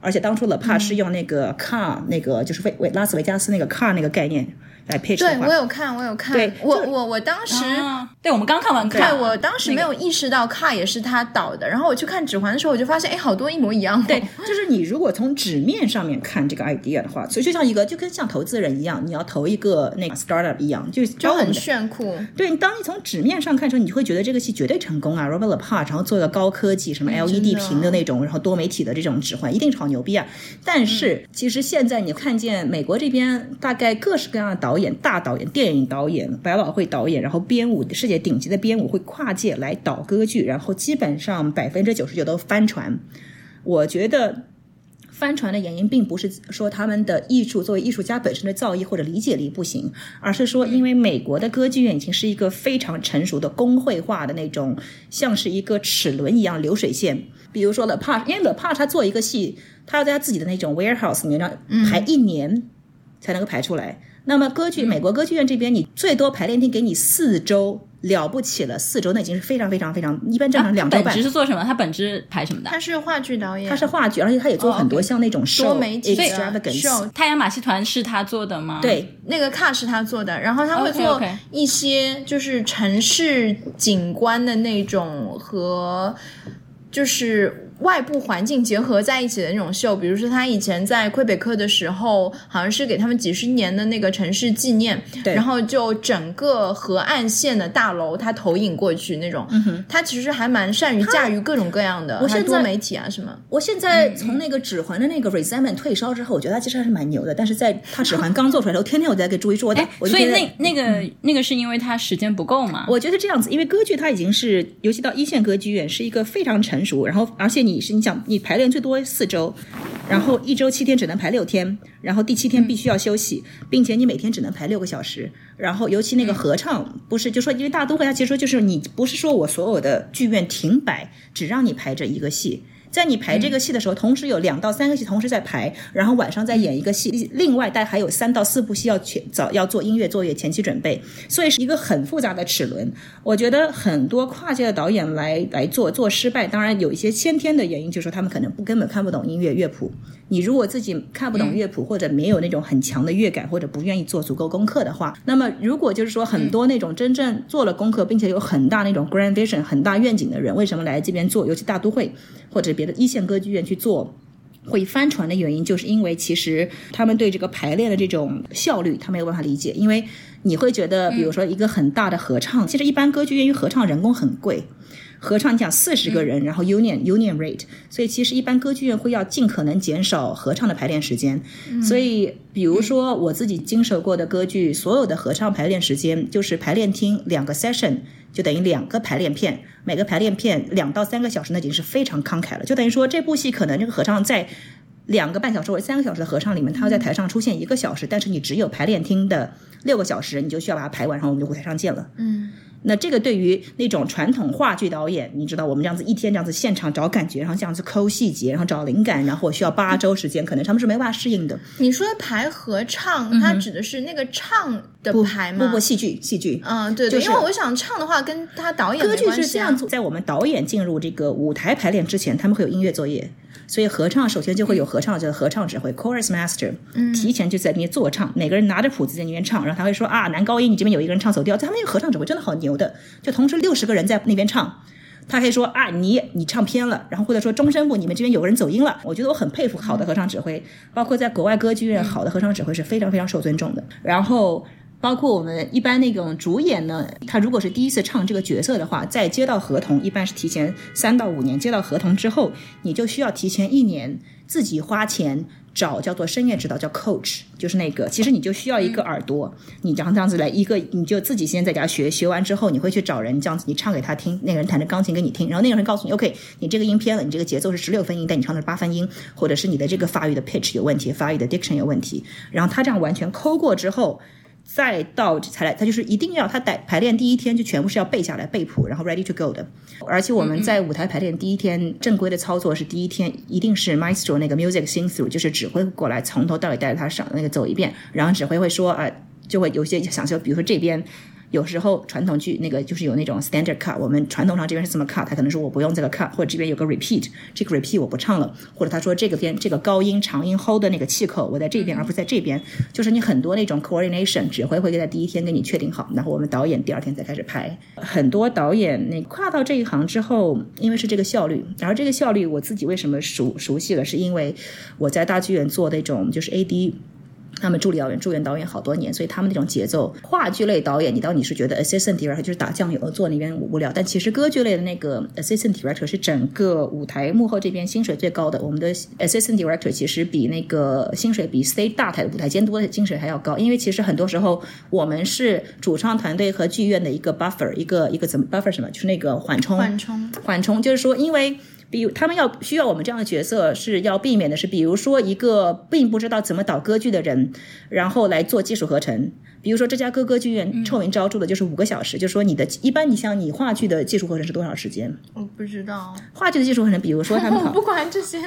而且当初 Lepage 是用那个 car、那个就是维维拉斯维加斯那个 car 那个概念来配置对，我有看，我有看。对我我我当时。啊，对，我们刚看完看，对，我当时没有意识到卡也是他导的，然后我去看《指环》的时候，我就发现，哎，好多一模一样、哦。对，就是你如果从纸面上面看这个 idea 的话，所以就像一个就跟像投资人一样，你要投一个那个 startup 一样，就就很炫酷。对，你当你从纸面上看的时候，你就会觉得这个戏绝对成功啊，Robert Lepage，然后做一个高科技什么 LED 屏的那种，然后多媒体的这种指环，一定超牛逼啊！但是其实现在你看见美国这边大概各式各样的导演，大导演、电影导演、百老汇导演，然后编舞世界顶级的编舞会跨界来导歌剧，然后基本上百分之九十九都翻船。我觉得翻船的原因，并不是说他们的艺术作为艺术家本身的造诣或者理解力不行，而是说因为美国的歌剧院已经是一个非常成熟的工会化的那种，像是一个齿轮一样流水线。比如说 The Part，因为 The Part 他做一个戏，他要在他自己的那种 warehouse 里面让排一年才能够排出来。那么歌剧，美国歌剧院这边，你最多排练厅给你四周，了不起了，四周那已经是非常非常非常一般，正常两周本半。质是做什么？他本质排什么的？他是话剧导演，他是话剧，而且他也做很多像那种 show、多媒体的太阳马戏团是他做的吗？，对，那个卡是他做的，然后他会做一些就是城市景观的那种和就是外部环境结合在一起的那种秀，比如说他以前在魁北克的时候，好像是给他们几十年的那个城市纪念，对。然后就整个河岸线的大楼他投影过去那种，嗯哼，他其实还蛮善于驾驭各种各样的，我现在还多媒体啊什么，我现在从那个指环的那个 resentment 退烧之后，我觉得他其实还是蛮牛的。但是在他指环刚做出来的时候，天天我在给朱一说，我 我就所以那那个、那个是因为他时间不够嘛？我觉得这样子，因为歌剧它已经是，尤其到一线歌剧院是一个非常成熟，然后而且你你是你想你排练最多四周，然后一周七天只能排六天，然后第七天必须要休息，并且你每天只能排六个小时，然后尤其那个合唱不是就说因为大都会它其实说就是你不是说我所有的剧院停摆，只让你排这一个戏。在你排这个戏的时候，同时有两到三个戏同时在排，然后晚上再演一个戏，另外但还有三到四部戏要前早要做音乐作业前期准备，所以是一个很复杂的齿轮。我觉得很多跨界的导演来来做做失败，当然有一些先天的原因，就是说他们可能不根本看不懂音乐乐谱。你如果自己看不懂乐谱，或者没有那种很强的乐感，或者不愿意做足够功课的话，那么如果就是说很多那种真正做了功课，并且有很大那种 grand vision 很大愿景的人，为什么来这边做？尤其大都会或者别的一线歌剧院去做。会翻船的原因，就是因为其实他们对这个排练的这种效率，他没有办法理解。因为你会觉得，比如说一个很大的合唱，其实一般歌剧院因为合唱人工很贵，合唱你讲四十个人，然后 union union rate，所以其实一般歌剧院会要尽可能减少合唱的排练时间。所以比如说我自己经手过的歌剧，所有的合唱排练时间就是排练厅两个 session。就等于两个排练片，每个排练片两到三个小时，那已经是非常慷慨了。就等于说，这部戏可能这个合唱在两个半小时或者三个小时的合唱里面，它要在台上出现一个小时，但是你只有排练厅的六个小时，你就需要把它排完，然后我们就舞台上见了。嗯，那这个对于那种传统话剧导演，你知道我们这样子一天这样子现场找感觉，然后这样子抠细节，然后找灵感，然后需要八周时间，可能他们是没办法适应的。你说的排合唱，它指的是那个唱的排吗？不不，戏剧戏剧。嗯，对对，就是因为我想唱的话，跟他导演歌剧是这样子，在我们导演进入这个舞台排练之前，他们会有音乐作业，所以合唱首先就会有合唱，就是合唱指挥 chorus master，提前就在那边做唱，每个人拿着谱子在那边唱，然后他会说啊，男高音你这边有一个人唱走调，他们那个合唱指挥真的好牛的，就同时六十个人在那边唱。他可以说啊，你你唱偏了，然后或者说中声部你们这边有个人走音了。我觉得我很佩服好的合唱指挥，包括在国外歌剧院，好的合唱指挥是非常非常受尊重的。然后包括我们一般那种主演呢，他如果是第一次唱这个角色的话，在接到合同，一般是提前三到五年接到合同之后，你就需要提前一年自己花钱找叫做声乐指导，叫 coach，就是那个，其实你就需要一个耳朵，你这样这样子来一个，你就自己先在家学，学完之后你会去找人这样子，你唱给他听，那个人弹着钢琴给你听，然后那个人告诉你，OK，你这个音偏了，你这个节奏是十六分音，但你唱的是八分音，或者是你的这个发育的 pitch 有问题，发育的 diction 有问题，然后他这样完全抠过之后。再到才来，他就是一定要他排排练第一天就全部是要背下来背谱，然后 ready to go 的。而且我们在舞台排练第一天正规的操作是第一天一定是 maestro 那个 music sing through，就是指挥过来从头到尾带着他上那个走一遍，然后指挥会说啊、就会有些想说，比如说这边。有时候传统剧那个就是有那种 standard cut，我们传统上这边是这么 cut，他可能说我不用这个 cut，或者这边有个 repeat，这个 repeat 我不唱了，或者他说这个边这个高音长音 hold 的那个气口我在这边而不是在这边，就是你很多那种 coordination 指挥会在第一天给你确定好，然后我们导演第二天再开始拍。很多导演那跨到这一行之后，因为是这个效率，然后这个效率我自己为什么熟熟悉了，是因为我在大剧院做那种就是 AD。他们助理导演、助演导演好多年，所以他们那种节奏，话剧类导演，你当你是觉得 assistant director 就是打酱油坐那边无聊，但其实歌剧类的那个 assistant director 是整个舞台幕后这边薪水最高的。我们的 assistant director 其实比那个薪水比 stage 大台的舞台监督的薪水还要高，因为其实很多时候我们是主创团队和剧院的一个 buffer，一个一个怎么 buffer 什么，就是那个缓冲，缓冲缓冲，就是说因为。比如他们要需要我们这样的角色，是要避免的是，比如说一个并不知道怎么导歌剧的人，然后来做技术合成。比如说这家歌歌剧院臭名昭著的就是五个小时，就说你的一般你像你话剧的技术合成是多少时间？我不知道，话剧的技术合成，比如说他们 我不管这些。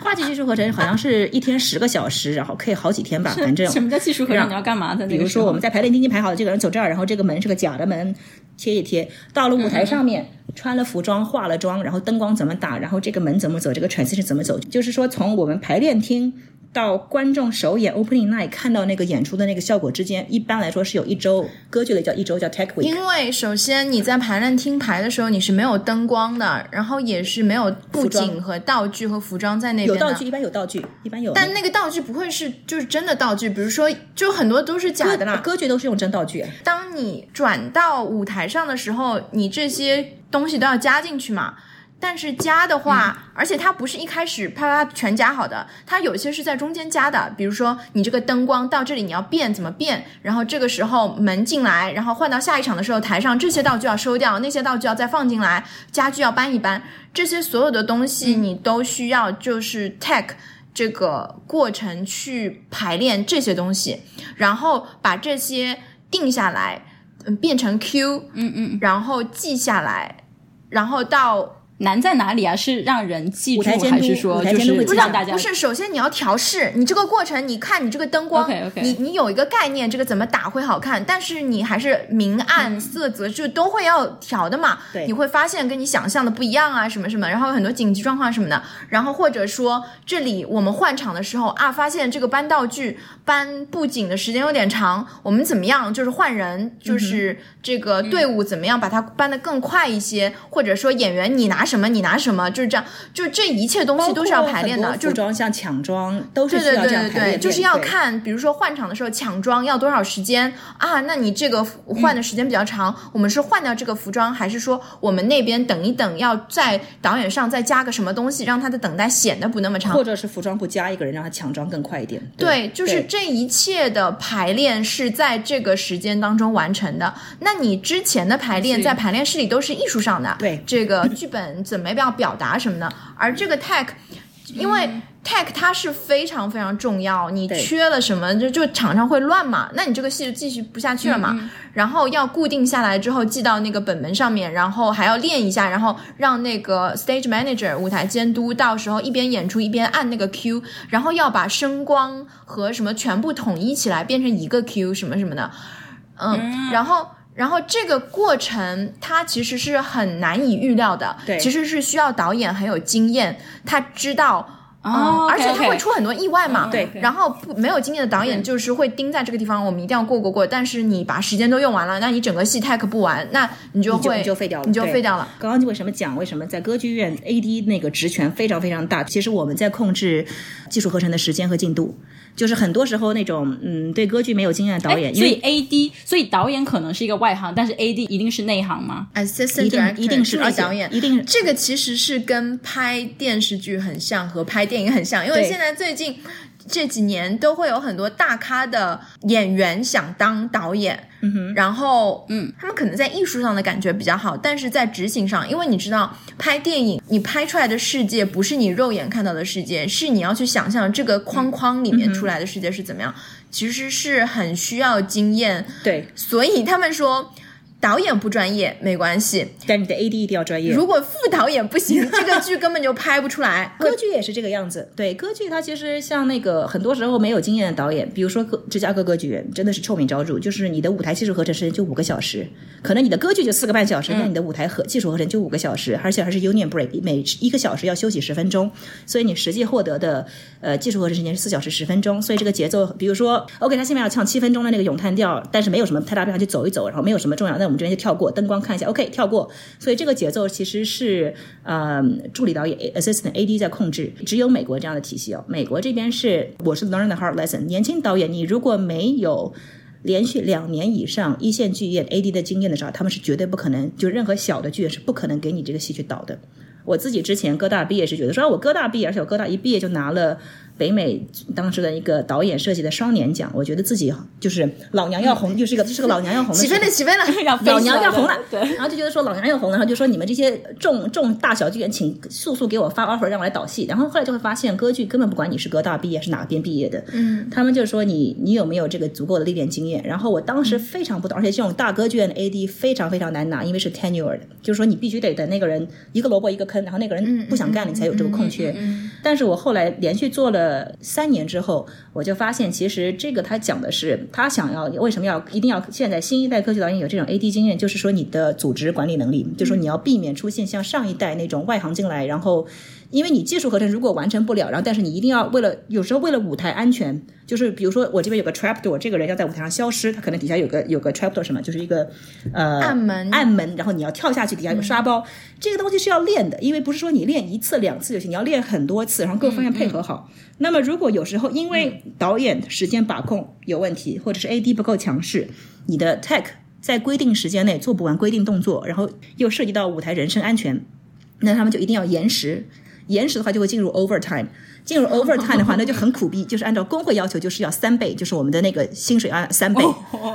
话剧技术合成好像是一天十个小时，然后可以好几天吧，反正什么叫技术合成？你要干嘛的？比如说我们在排练厅已经排好了，这个人走这儿，然后这个门是个假的门，贴一贴，到了舞台上面。穿了服装，化了妆，然后灯光怎么打，然后这个门怎么走，这个 transition 怎么走，就是说从我们排练厅到观众首演 opening night 看到那个演出的那个效果之间，一般来说是有一周，歌剧类叫一周叫 tech week。因为首先你在排练厅排的时候你是没有灯光的，然后也是没有布景和道具和服装在那边。有道具，一般有道具，一般有。但那个道具不会是就是真的道具，比如说就很多都是假的啦。歌剧都是用真道具。当你转到舞台上的时候，你这些东西都要加进去嘛。但是加的话，而且它不是一开始啪啪啪全加好的，它有些是在中间加的。比如说你这个灯光到这里你要变怎么变，然后这个时候门进来，然后换到下一场的时候，台上这些道具要收掉，那些道具要再放进来，家具要搬一搬，这些所有的东西你都需要就是 tech 这个过程去排练这些东西，然后把这些定下来，嗯，变成 Q，嗯嗯，然后记下来，然后到。难在哪里啊？是让人记住，还是说就是不让大家？不是，首先你要调试，你这个过程，你看你这个灯光，你你有一个概念，这个怎么打会好看，但是你还是明暗色泽就都会要调的嘛。对，你会发现跟你想象的不一样啊，什么什么，然后有很多紧急状况什么的，然后或者说这里我们换场的时候啊，发现这个搬道具、搬布景的时间有点长，我们怎么样？就是换人，就是这个队伍怎么样把它搬得更快一些，或者说演员你拿。什么？你拿什么？就是这样，就这一切东西都是要排练的。就装像抢装都是需要这样排练。就是要看，比如说换场的时候抢装要多少时间啊？那你这个换的时间比较长，我们是换掉这个服装，还是说我们那边等一等，要在导演上再加个什么东西，让他的等待显得不那么长？或者是服装部加一个人，让他抢装更快一点？对，就是这一切的排练是在这个时间当中完成的。那你之前的排练在排练室里都是艺术上的，对这个剧本。怎么样表达什么呢？而这个 tech，因为 tech 它是非常非常重要，你缺了什么就就场上会乱嘛，那你这个戏就继续不下去了嘛。然后要固定下来之后记到那个本本上面，然后还要练一下，然后让那个 stage manager 舞台监督到时候一边演出一边按那个 Q，然后要把声光和什么全部统一起来变成一个 Q 什么什么的，嗯，然后。然后这个过程它其实是很难以预料的，对，其实是需要导演很有经验，他知道，哦，而且他会出很多意外嘛，对。然后不没有经验的导演就是会盯在这个地方，我们一定要过过过。但是你把时间都用完了，那你整个戏 take 不完，那你就会你就废掉了，你就废掉了。刚刚为什么讲为什么在歌剧院 AD 那个职权非常非常大？其实我们在控制技术合成的时间和进度。就是很多时候那种嗯，对歌剧没有经验的导演，所以 A D，所以导演可能是一个外行，但是 A D 一定是内行吗？Assistant 一定一定是导演，一定这个其实是跟拍电视剧很像，和拍电影很像，因为现在最近。这几年都会有很多大咖的演员想当导演，嗯哼，然后嗯，他们可能在艺术上的感觉比较好，但是在执行上，因为你知道拍电影，你拍出来的世界不是你肉眼看到的世界，是你要去想象这个框框里面出来的世界是怎么样，其实是很需要经验，对，所以他们说。导演不专业没关系，但你的 AD 一定要专业。如果副导演不行，这个剧根本就拍不出来。歌剧也是这个样子，对，歌剧它其实像那个很多时候没有经验的导演，比如说芝加哥歌剧院，真的是臭名昭著，就是你的舞台技术合成时间就五个小时，可能你的歌剧就四个半小时，那你的舞台和技术合成就五个小时，而且还是 union break，每一个小时要休息十分钟，所以你实际获得的呃技术合成时间是四小时十分钟，所以这个节奏，比如说 OK，他现在要唱七分钟的那个咏叹调，但是没有什么太大变化，就走一走，然后没有什么重要，那我们这边就跳过灯。光看一下，OK，跳过。所以这个节奏其实是呃助理导演 assistant AD 在控制。只有美国这样的体系哦。美国这边是我是 learn the hard lesson。年轻导演，你如果没有连续两年以上一线剧院 AD 的经验的时候，他们是绝对不可能，就任何小的剧院是不可能给你这个戏去导的。我自己之前哥大毕业是觉得说，我哥大毕业，而且我哥大一毕业就拿了。北美当时的一个导演设计的双年奖，我觉得自己就是老娘要红，就是一个这是个老娘要红，起飞了 起飞了，老娘要红了，对，然后就觉得说老娘要红了，然后就说你们这些重重大小剧院，请速速给我发 offer 让我来导戏，然后后来就会发现歌剧根本不管你是哥大毕业是哪边毕业的，嗯，他们就说你你有没有这个足够的历练经验，然后我当时非常不懂，而且这种大歌剧院的 AD 非常非常难拿，因为是 tenure 的。就是说你必须得等那个人一个萝卜一个坑，然后那个人不想干了，你才有这个空缺，但是我后来连续做了呃三年。之后，我就发现，其实这个他讲的是，他想要为什么要一定要现在新一代科技导演有这种 AD 经验，就是说你的组织管理能力，就说你要避免出现像上一代那种外行进来，然后因为你技术合成如果完成不了，然后但是你一定要为了有时候为了舞台安全，就是比如说我这边有个 trap door，这个人要在舞台上消失，他可能底下有个有个 trap door 什么，就是一个呃暗门暗门，然后你要跳下去，底下有个沙包，这个东西是要练的，因为不是说你练一次两次就行，你要练很多次，然后各方面配合好。那么如果有时候因为导演时间把控有问题，或者是 AD 不够强势，你的 tech 在规定时间内做不完规定动作，然后又涉及到舞台人身安全，那他们就一定要延时。延时的话就会进入 overtime，进入 overtime 的话那就很苦逼，就是按照工会要求就是要三倍，就是我们的那个薪水按三倍。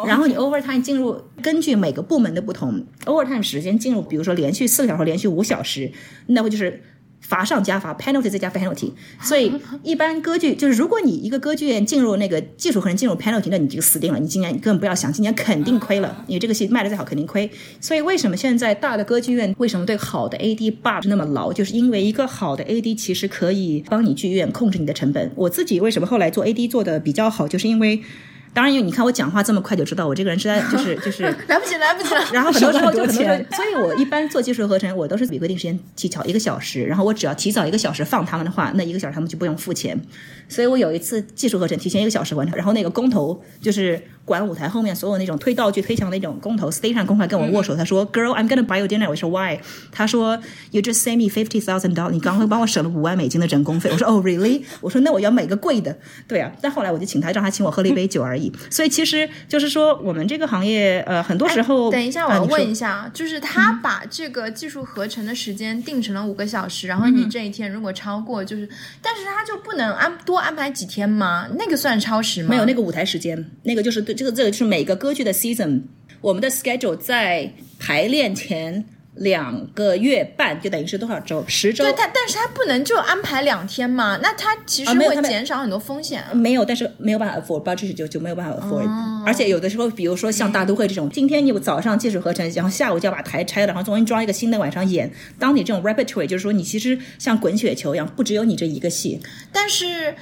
然后你 overtime 进入，根据每个部门的不同，overtime 时间进入，比如说连续四个小时，连续五小时，那会就是。罚上加罚，penalty 再加 penalty，所以 一般歌剧就是，如果你一个歌剧院进入那个技术和人进入 penalty，那你就死定了。你今年根本不要想，今年肯定亏了。你这个戏卖的再好，肯定亏。所以为什么现在大的歌剧院为什么对好的 AD 把持那么牢？就是因为一个好的 AD 其实可以帮你剧院控制你的成本。我自己为什么后来做 AD 做的比较好，就是因为。当然，因为你看我讲话这么快，就知道我这个人实在就是 就是来不及，来不及了。然后很多时候就很多钱，所以我一般做技术合成，我都是比规定时间提早一个小时。然后我只要提早一个小时放他们的话，那一个小时他们就不用付钱。所以我有一次技术合成提前一个小时完成，然后那个工头就是管舞台后面所有那种推道具、推墙的那种工头，stage 上公开跟我握手，他说：“Girl, I'm gonna buy you dinner。”我说：“Why？” 他说：“You just save me fifty thousand dollars。你刚刚帮我省了五万美金的人工费。”我说：“Oh, really？” 我说：“那我要买个贵的。”对啊，但后来我就请他，让他请我喝了一杯酒而已。所以其实就是说，我们这个行业，呃，很多时候，等一下，我要问一下，就是他把这个技术合成的时间定成了五个小时，然后你这一天如果超过，就是，但是他就不能安多安排几天吗？那个算超时吗？没有那个舞台时间，那个就是对这个这个就是每个歌剧的 season，我们的 schedule 在排练前两个月半，就等于是多少周？十周对，他但是他不能就安排两天嘛？那他其实会啊没有减少很多风险啊。没有，但是没有办法 afford budget 就就没有办法 afford，、而哦且有的时候，比如说像大都会这种，今天你早上技术合成，然后下午就要把台拆了，然后重新装一个新的晚上演。当你这种 repertory，就是说你其实像滚雪球一样，不只有你这一个戏，但是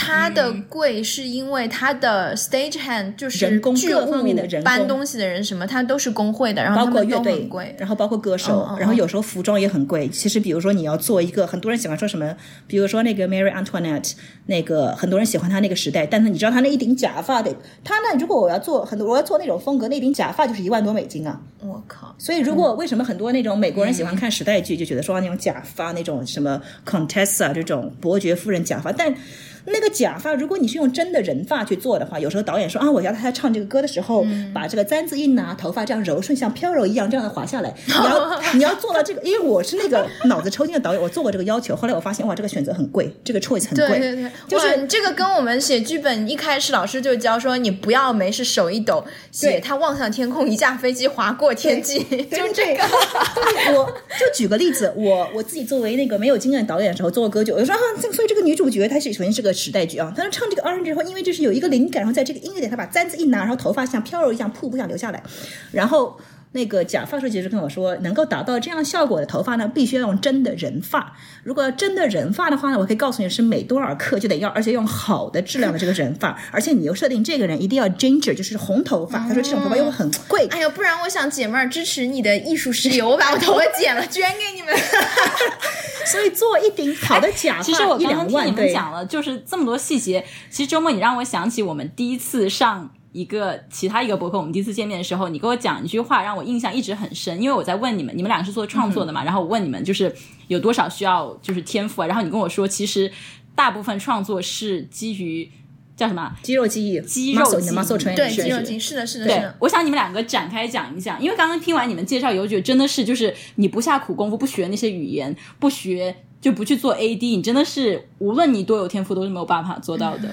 它的贵是因为它的 stage hand 就是人工剧各方面的务人搬东西的人什么，他都是工会的，然后包括乐队贵，。然后包括歌手，然后有时候服装也很贵。其实比如说你要做一个，很多人喜欢说什么，比如说那个 Mary Antoinette，那个很多人喜欢她那个时代，但是你知道她那一顶假发得，她那如果我要做很多，我要做那种风格，那顶假发就是一万多美金啊。我靠！所以，如果为什么很多那种美国人喜欢看时代剧，就觉得说那种假发，那种什么 Contessa 这种伯爵夫人假发，但那个假发，如果你是用真的人发去做的话，有时候导演说啊，我要他唱这个歌的时候，把这个簪子一拿，头发这样柔顺，像飘柔一样这样的滑下来。你要你要做到这个，因为我是那个脑子抽筋的导演，我做过这个要求，后来我发现哇，这个选择很贵，这个 choice 很贵，对对对，就是这个跟我们写剧本一开始老师就教说，你不要没事手一抖，写对。他望向天空，一架飞机划过天际，就这个。对，我就举个例子，我我自己作为那个没有经验的导演的时候做过歌剧，我就说啊，这所以这个女主角她是首先是个时代剧啊，他唱这个 rn 之后，因为就是有一个灵感，然后在这个音乐点，他把簪子一拿，然后头发像飘柔一样瀑布一样流下来，然后。那个假发设计师跟我说，能够达到这样效果的头发呢，必须要用真的人发。如果要真的人发的话呢，我可以告诉你是每多少克就得要，而且用好的质量的这个人发，而且你又设定这个人一定要 ginger，就是红头发。他说这种头发又很贵，哎呀，不然我想姐妹儿支持你的艺术事业，我把我头发剪了捐给你们。所以做一顶好的假发其实我一两万，刚刚听你们对。讲了，就是这么多细节。其实周末你让我想起我们第一次上一个其他一个博客，我们第一次见面的时候，你给我讲一句话，让我印象一直很深。因为我在问你们，你们俩是做创作的嘛，然后我问你们就是有多少需要就是天赋啊，然后你跟我说，其实大部分创作是基于叫什么？肌肉记忆，肌肉 training，对，肌肉记忆是的，是的，是对的，。我想你们两个展开讲一讲，因为刚刚听完你们介绍，有觉得真的是就是你不下苦功夫，不学那些语言，不学就不去做 AD，你真的是无论你多有天赋，都是没有办法做到的。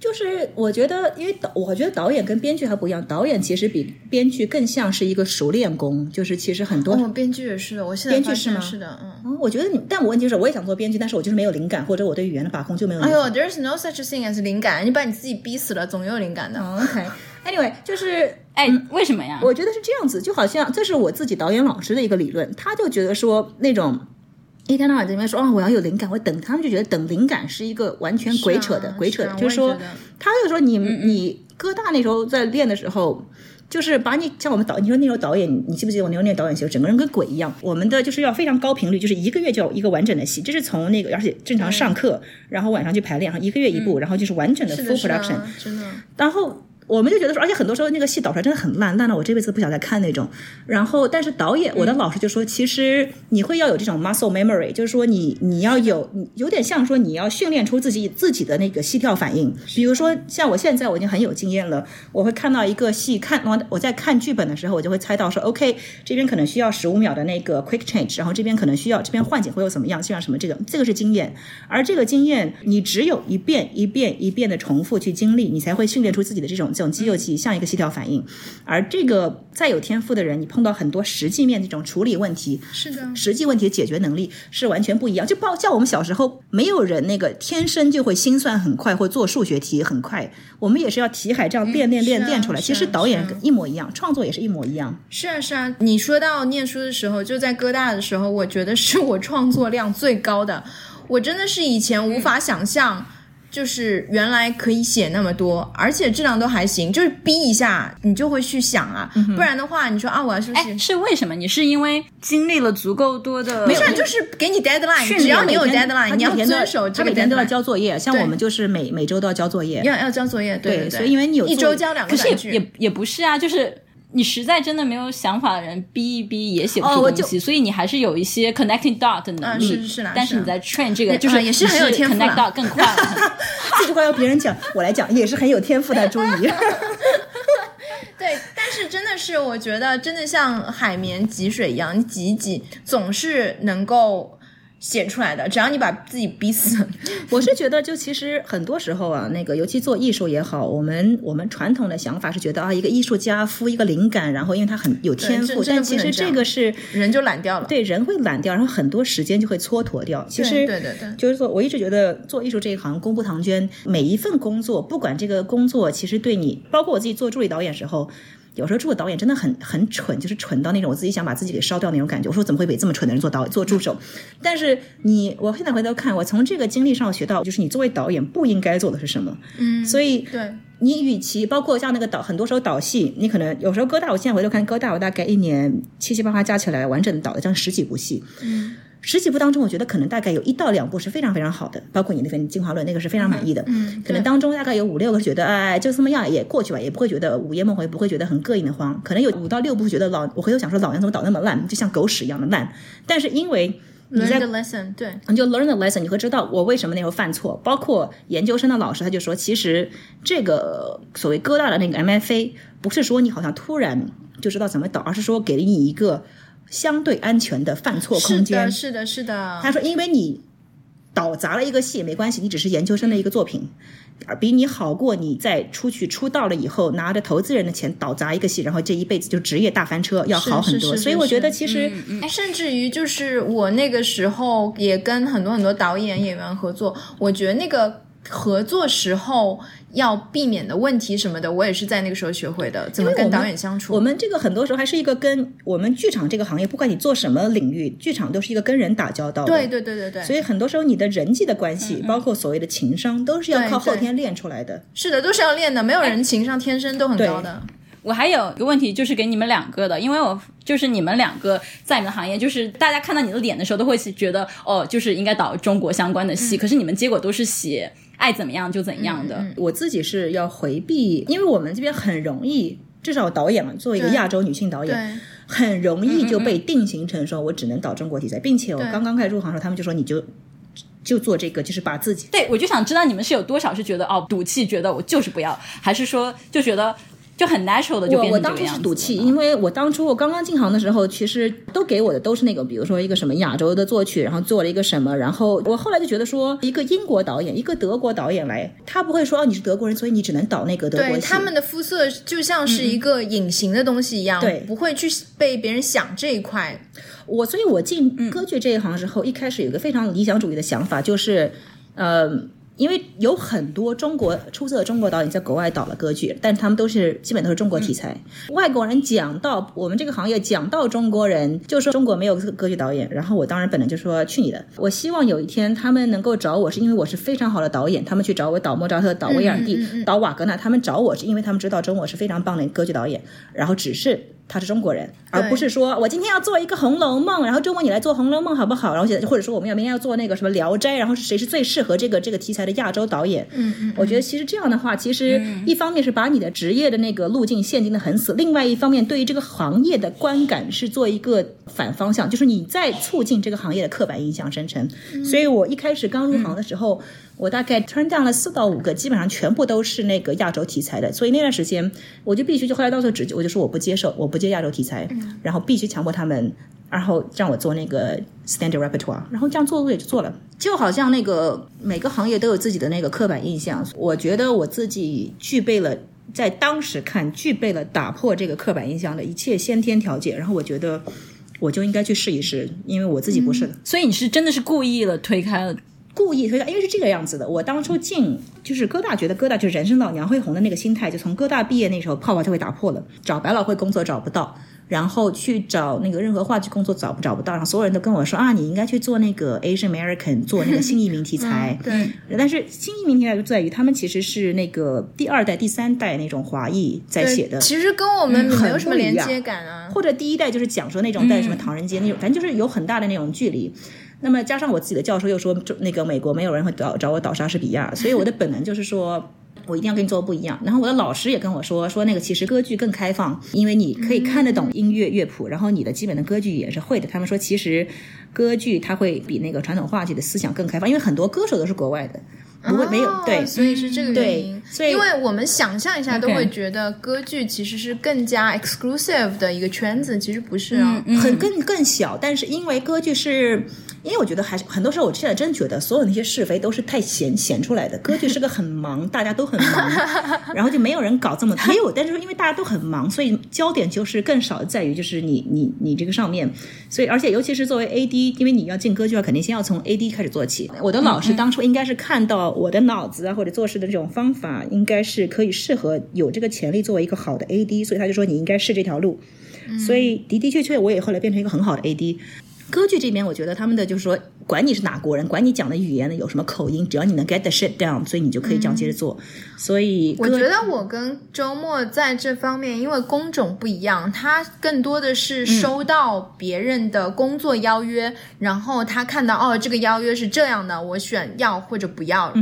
就是我觉得，因为导，我觉得导演跟编剧还不一样，导演其实比编剧更像是一个熟练工，就是其实很多。哦，编剧也是的，我现在编剧是吗是的，嗯。嗯我觉得你，但我问题就是，我也想做编剧，但是我就是没有灵感，或者我对语言的把控就没有。哎呦，There's no such thing as 灵感，你把你自己逼死了，总有灵感的。OK，Anyway，就是哎，为什么呀？我觉得是这样子，就好像这是我自己导演老师的一个理论，他就觉得说那种。一天到晚在那边说啊、我要有灵感，我等他们就觉得等灵感是一个完全鬼扯的，啊鬼扯的，是啊就是说他就说你你哥大那时候在练的时候，就是把你像我们导，你说那时候导演，你记不记得我那时候练导演戏，整个人跟鬼一样。我们的就是要非常高频率，就是一个月就要一个完整的戏，这是从那个而且正常上课，然后晚上去排练，然后一个月一部，然后就是完整的 full production。真的。然后我们就觉得说，而且很多时候那个戏导出来真的很烂，烂到我这辈子不想再看那种。然后，但是导演，我的老师就说，其实你会要有这种 muscle memory，就是说你你要有，有点像说你要训练出自己自己的那个戏跳反应。比如说，像我现在我已经很有经验了，我会看到一个戏，看我我在看剧本的时候，我就会猜到说，OK，这边可能需要十五秒的那个 quick change，然后这边可能需要这边换景会有怎么样，像什么这个，这个是经验。而这个经验，你只有一遍一遍一遍的重复去经历，你才会训练出自己的这种种肌肉记忆，像一个细条反应。而这个再有天赋的人，你碰到很多实际面这种处理问题，是的，实际问题的解决能力是完全不一样。就包像我们小时候，没有人那个天生就会心算很快或做数学题很快，我们也是要题海这样练练练练出来。其实导演一模一样，创作也是一模一样。是啊，是啊。你说到念书的时候，就在哥大的时候，我觉得是我创作量最高的。我真的是以前无法想象，就是原来可以写那么多，而且质量都还行。就是逼一下，你就会去想啊，不然的话，你说啊，我要是不哎，是？是为什么？你是因为经历了足够多的，没事，就是给你 deadline，只要你有 deadline，你要遵守这个他每天都要。交作业，像我们就是每每周都要交作业。要要交作业，对对，所以因为你有一周交两个可是短剧，也也也不是啊，就是你实在真的没有想法的人，逼一逼也写不出东西，所以你还是有一些 connecting dot 的能力。嗯是是是啦但是你在 train 这个那就是啊也是很有天赋 connect dot 更快了。这句话要别人讲，我来讲也是很有天赋的。注意，对，但是真的是，我觉得真的像海绵挤水一样，你挤一挤，总是能够写出来的。只要你把自己逼死，我是觉得，就其实很多时候啊，那个尤其做艺术也好，我们我们传统的想法是觉得啊，一个艺术家敷一个灵感，然后因为他很有天赋，但其实这个是人就懒掉了。对人会懒掉，然后很多时间就会蹉跎掉。其实对对对就是说我一直觉得做艺术这一行功不唐捐，每一份工作，不管这个工作其实对你，包括我自己做助理导演时候。有时候助理导演真的很很蠢，就是蠢到那种我自己想把自己给烧掉那种感觉。我说怎么会被这么蠢的人做导做助手？但是你，我现在回头看，我从这个经历上学到，就是你作为导演不应该做的是什么。嗯，所以对，你与其包括像那个导，很多时候导戏，你可能有时候哥大，我现在回头看哥大，我大概一年七七八八加起来，完整的导了将十几部戏。嗯，十几部当中，我觉得可能大概有一到两部是非常非常好的，包括你那份《进化论》，那个是非常满意的。嗯，可能当中大概有五六个觉得，哎，就这么样也过去吧，也不会觉得午夜梦回，不会觉得很膈应的慌。可能有五到六部觉得老，我回头想说老娘怎么导那么烂，就像狗屎一样的烂。但是因为你 learn 在 the lesson，对，你就 learn the lesson，你会知道我为什么那时候犯错。包括研究生的老师，他就说，其实这个所谓哥大的那个 MFA，不是说你好像突然就知道怎么导，而是说给了你一个相对安全的犯错空是间的，。是的，是的。他说，因为你导砸了一个戏没关系，你只是研究生的一个作品。而比你好过，你在出去出道了以后，拿着投资人的钱倒砸一个戏，然后这一辈子就职业大翻车，要好很多。所以我觉得其实哎甚至于就是我那个时候也跟很多很多导演演员合作，我觉得那个合作时候要避免的问题什么的，我也是在那个时候学会的，怎么跟导演相处。我们这个很多时候还是一个跟我们剧场这个行业，不管你做什么领域，剧场都是一个跟人打交道的。对对对对对，所以很多时候你的人际的关系，包括所谓的情商，都是要靠后天练出来的。是的，都是要练的，没有人情商天生都很高的。我还有一个问题，就是给你们两个的，因为我就是你们两个在你们的行业，就是大家看到你的脸的时候，都会觉得哦，就是应该导中国相关的戏，可是你们结果都是写爱怎么样就怎样的。我自己是要回避，因为我们这边很容易，至少导演嘛，作为一个亚洲女性导演，很容易就被定型成说我只能导中国题材，并且我刚刚开始入行的时候，他们就说你就就做这个，就是把自己对，我就想知道你们是有多少是觉得哦赌气，觉得我就是不要，还是说就觉得就很 natural 的就变我我当初成这个样子是赌气，因为我当初我刚刚进行的时候，其实都给我的都是那个，比如说一个什么亚洲的作曲，然后做了一个什么，然后我后来就觉得说，一个英国导演，一个德国导演来，他不会说哦你是德国人，所以你只能导那个德国戏。对他们的肤色就像是一个隐形的东西一样，对不会去被别人想这一块。我，所以我进歌剧这一行之后，一开始有一个非常理想主义的想法，就是呃。因为有很多中国出色的中国导演在国外导了歌剧，但他们都是基本都是中国题材。外国人讲到我们这个行业，讲到中国人，就说中国没有歌剧导演。然后我当然本能就说去你的！我希望有一天他们能够找我，是因为我是非常好的导演，他们去找我导莫扎特、导威尔第、导瓦格纳，他们找我是因为他们知道中国是非常棒的歌剧导演，然后只是。他是中国人，而不是说我今天要做一个《红楼梦》，然后周末你来做《红楼梦》好不好？然后或者说我们要明天要做那个什么《聊斋》，然后是谁是最适合这个这个题材的亚洲导演？嗯嗯，我觉得其实这样的话，其实一方面是把你的职业的那个路径限定的很死，另外一方面对于这个行业的观感是做一个反方向，就是你在促进这个行业的刻板印象生成。所以我一开始刚入行的时候。我大概 turn down 了四到五个，基本上全部都是那个亚洲题材的，所以那段时间我就必须就后来到时候直接我就说我不接受，我不接亚洲题材，然后必须强迫他们，然后让我做那个 standard repertoire，然后这样做做也就做了，就好像那个每个行业都有自己的那个刻板印象，我觉得我自己具备了在当时看具备了打破这个刻板印象的一切先天条件，然后我觉得我就应该去试一试，因为我自己不是的，所以你是真的是故意了推开了。故意推因为是这个样子的。我当初进就是哥大，觉得哥大就是人生老娘会红的那个心态，就从哥大毕业那时候泡泡就会打破了。找百老汇工作找不到，然后去找那个任何话剧工作找不找不到，然后所有人都跟我说啊，你应该去做那个 Asian American，做那个新移民题材。对，但是新移民题材就在于他们其实是那个第二代、第三代那种华裔在写的，其实跟我们没有什么连接感啊。或者第一代就是讲说那种在什么唐人街那种，反正就是有很大的那种距离。那么加上我自己的教授又说，就那个美国没有人会找找我导莎士比亚，所以我的本能就是说我一定要跟你做不一样。然后我的老师也跟我说，说那个其实歌剧更开放，因为你可以看得懂音乐乐谱，然后你的基本的歌剧也是会的。他们说其实歌剧它会比那个传统话剧的思想更开放，因为很多歌手都是国外的，不会没有对，所以是这个原因。所以因为我们想象一下都会觉得歌剧其实是更加 exclusive 的一个圈子，其实不是啊，很更更小。但是因为歌剧是。因为我觉得还是很多时候，我现在真觉得所有那些是非都是太闲闲出来的。歌剧是个很忙，大家都很忙，然后就没有人搞这么没有。但是说，因为大家都很忙，所以焦点就是更少在于就是你你你这个上面。所以而且尤其是作为 AD，因为你要进歌剧的话，肯定先要从 AD 开始做起。我的老师当初应该是看到我的脑子啊或者做事的这种方法，应该是可以适合有这个潜力作为一个好的 AD，所以他就说你应该试这条路。所以的的确确，我也后来变成一个很好的 AD。歌剧这边，我觉得他们的就是说，管你是哪国人，管你讲的语言呢有什么口音，只要你能 get the shit down，所以你就可以这样接着做。所以我觉得我跟周末在这方面，因为工种不一样，他更多的是收到别人的工作邀约，然后他看到哦这个邀约是这样的，我选要或者不要。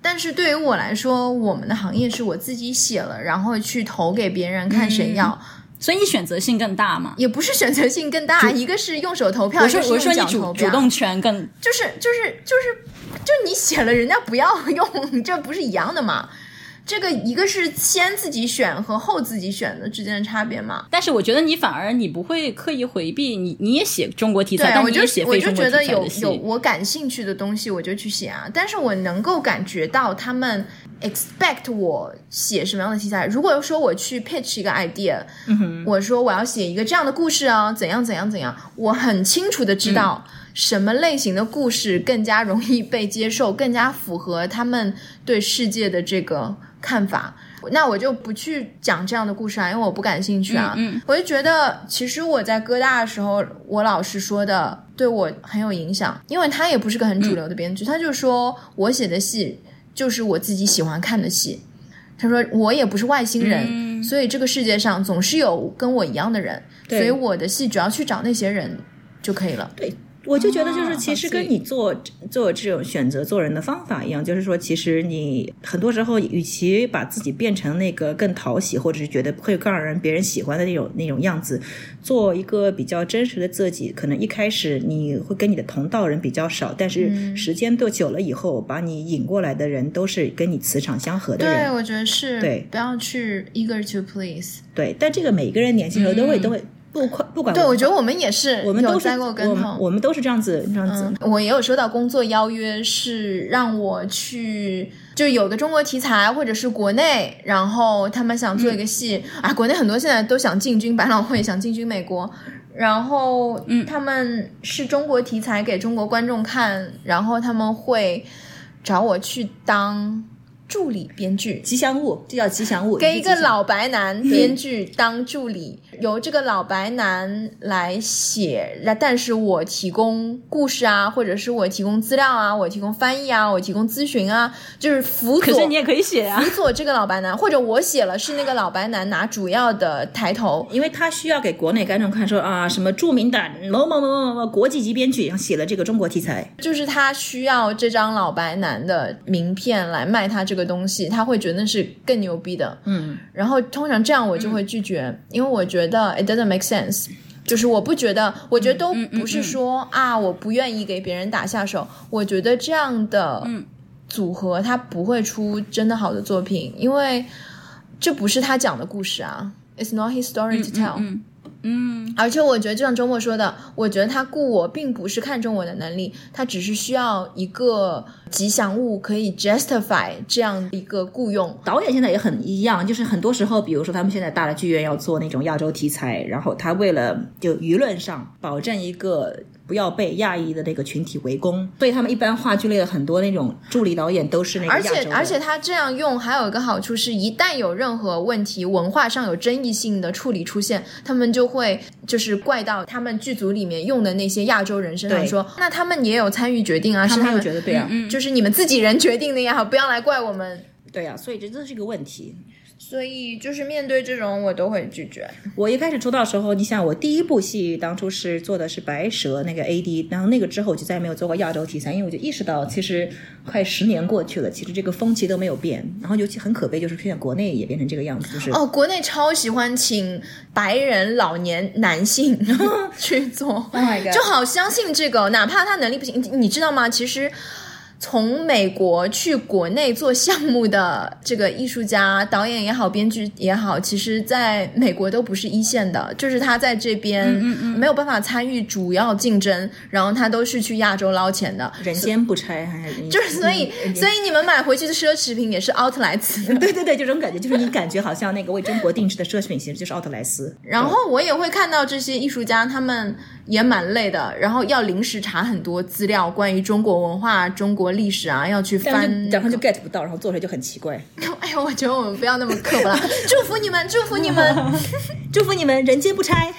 但是对于我来说，我们的行业是我自己写了，然后去投给别人看谁要。所以你选择性更大嘛？也不是选择性更大，一个是用手投票，一个是用脚投票。主动权更就是就是就是就你写了，人家不要用，这不是一样的吗？这个一个是先自己选和后自己选的之间的差别嘛？但是我觉得你反而你不会刻意回避，你你也写中国题材，但你也写非中国题材的戏。我就觉得有有我感兴趣的东西，我就去写啊。但是我能够感觉到他们。Expect 我写什么样的题材？如果说我去 pitch 一个 idea，我说我要写一个这样的故事啊，怎样怎样怎样，我很清楚的知道什么类型的故事更加容易被接受，更加符合他们对世界的这个看法，那我就不去讲这样的故事啊，因为我不感兴趣啊。我就觉得，其实我在哥大的时候，我老师说的对我很有影响，因为他也不是个很主流的编剧，他就说我写的戏。就是我自己喜欢看的戏，他说我也不是外星人，所以这个世界上总是有跟我一样的人，所以我的戏只要去找那些人就可以了。对。我就觉得，就是其实跟你做做这种选择做人的方法一样，就是说，其实你很多时候，与其把自己变成那个更讨喜，或者是觉得会更让人别人喜欢的那种那种样子，做一个比较真实的自己。可能一开始你会跟你的同道人比较少，但是时间都久了以后，把你引过来的人都是跟你磁场相合的人。对，我觉得是。对，不要去 eager to please。对，但这个每个人年轻时候都会都会。不管不管，对我觉得我们也是，我们都栽过跟头，我们都是这样子这样子。我也有收到工作邀约，是让我去，就有个中国题材或者是国内，然后他们想做一个戏啊。国内很多现在都想进军百老汇，想进军美国，然后他们是中国题材给中国观众看，然后他们会找我去当助理编剧。吉祥物，这叫吉祥物。给一个老白男编剧当助理，由这个老白男来写，然但是我提供故事啊，或者是我提供资料啊，我提供翻译啊，我提供咨询啊，就是辅佐。可是你也可以写啊辅。佐这个老白男，或者我写了是那个老白男拿主要的抬头，因为他需要给国内观众看说啊，什么著名的某某某某某某国际级编剧，然后写了这个中国题材，就是他需要这张老白男的名片来卖他这个东西，他会觉得是更牛逼的。嗯，然后通常这样我就会拒绝，因为我觉得 it doesn't make sense。就是我不觉得，我觉得都不是说、啊，我不愿意给别人打下手。我觉得这样的组合，他不会出真的好的作品，因为这不是他讲的故事啊，It's not his story to tell。嗯嗯，而且我觉得，就像周末说的，我觉得他雇我并不是看中我的能力，他只是需要一个吉祥物可以 justify 这样一个雇佣。导演现在也很一样，就是很多时候，比如说他们现在大的剧院要做那种亚洲题材，然后他为了就舆论上保证一个不要被亚裔的那个群体围攻，所以他们一般话剧类的很多那种助理导演都是那个而且而且他这样用还有一个好处是，一旦有任何问题、文化上有争议性的处理出现，他们就会就是怪到他们剧组里面用的那些亚洲人身上对。说，那他们也有参与决定啊，他们是他们觉得对啊，就是你们自己人决定的呀，不要来怪我们。对啊，所以这这是一个问题。所以就是面对这种，我都会拒绝。我一开始出道的时候，你想我第一部戏当初是做的是白蛇那个 AD，然后那个之后我就再也没有做过亚洲题材，因为我就意识到其实快十年过去了，其实这个风气都没有变，然后尤其很可悲就是现在国内也变成这个样子，就是哦，国内超喜欢请白人老年男性 去做 Oh 就好相信这个，哪怕他能力不行，你你知道吗？其实。从美国去国内做项目的这个艺术家、导演也好、编剧也好，其实在美国都不是一线的，就是他在这边没有办法参与主要竞争，然后他都是去亚洲捞钱的。人间不拆，还是就是所以，所以你们买回去的奢侈品也是奥特莱兹的。对对对，这种感觉就是你感觉好像那个为中国定制的奢侈品，其实就是奥特莱斯。然后我也会看到这些艺术家，他们也蛮累的，然后要临时查很多资料，关于中国文化、中国历史啊，要去翻。然后就 get 不到，然后做出来就很奇怪。哎呀，我觉得我们不要那么刻薄了，祝福你们，祝福你们。祝福你们人间不拆。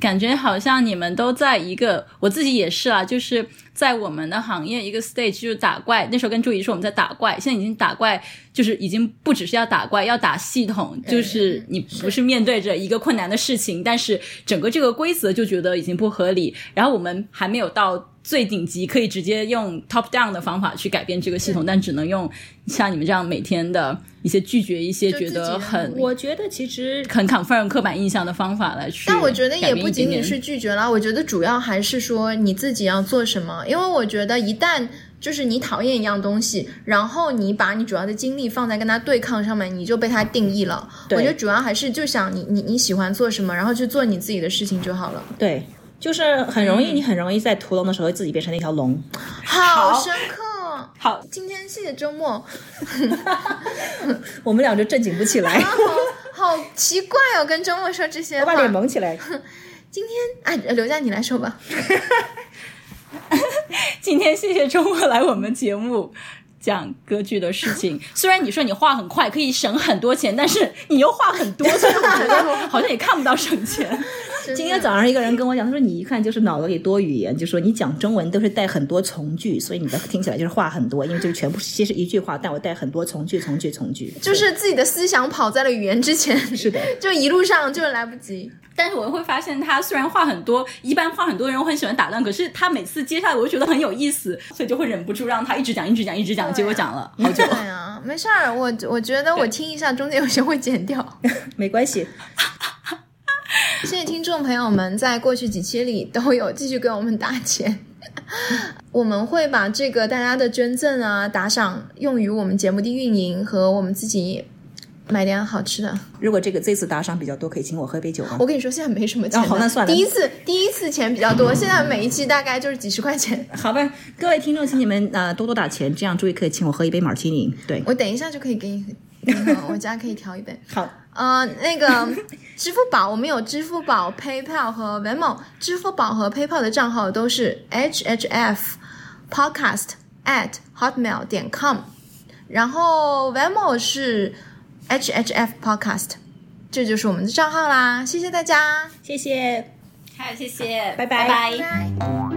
感觉好像你们都在一个，我自己也是啊，就是在我们的行业一个 stage 就是打怪。那时候跟朱怡说我们在打怪，现在已经打怪，就是已经不只是要打怪，要打系统，就是你不是面对着一个困难的事情，但是整个这个规则就觉得已经不合理。然后我们还没有到最顶级，可以直接用 top down 的方法去改变这个系统，但只能用像你们这样每天的一些拒绝一些觉得很我觉得其实很 confirm 刻板印象的方法来去。但我觉得也不仅仅是拒绝啦，我觉得主要还是说你自己要做什么，因为我觉得一旦就是你讨厌一样东西，然后你把你主要的精力放在跟它对抗上面，你就被它定义了。我觉得主要还是就想你你你喜欢做什么，然后去做你自己的事情就好了。对，就是很容易，你很容易在屠龙的时候自己变成那条龙。好深刻。好，今天谢谢周末，我们俩就正经不起来，好好奇怪哦，跟周末说这些把。脸蒙起来。今天啊，刘佳你来说吧。今天谢谢周末来我们节目讲歌剧的事情。虽然你说你画很快，可以省很多钱，但是你又画很多，所以我觉得好像也看不到省钱。今天早上一个人跟我讲，他说你一看就是脑子里多语言，就说你讲中文都是带很多从句，所以你的听起来就是话很多，因为就是全部其实一句话，但我带很多从句、从句、从句，就是自己的思想跑在了语言之前，是的，就一路上就是来不及。但是我会发现，他虽然话很多，一般话很多的人我很喜欢打断，可是他每次接下来我就觉得很有意思，所以就会忍不住让他一直讲、一直讲、一直讲，结果讲了好久。对啊，没事儿，我我觉得我听一下，中间有些会剪掉。没关系。谢谢听众朋友们在过去几期里都有继续给我们打钱。我们会把这个大家的捐赠啊、打赏用于我们节目的运营和我们自己买点好吃的。如果这个这次打赏比较多，可以请我喝杯酒吗？我跟你说，现在没什么钱、哦好那算了第一次第一次钱比较多，现在每一期大概就是几十块钱。好吧，各位听众，请你们呃多多打钱，这样注意可以请我喝一杯马提尼。对，我等一下就可以给你，嗯我家可以调一杯。好，呃，那个支付宝，我们有支付宝、PayPal 和 Venmo。支付宝和 PayPal 的账号都是 HHF Podcast at hotmail 点 com，然后 Venmo 是 HHF Podcast，这就是我们的账号啦，谢谢大家，谢谢，还有，谢谢，拜拜拜拜拜。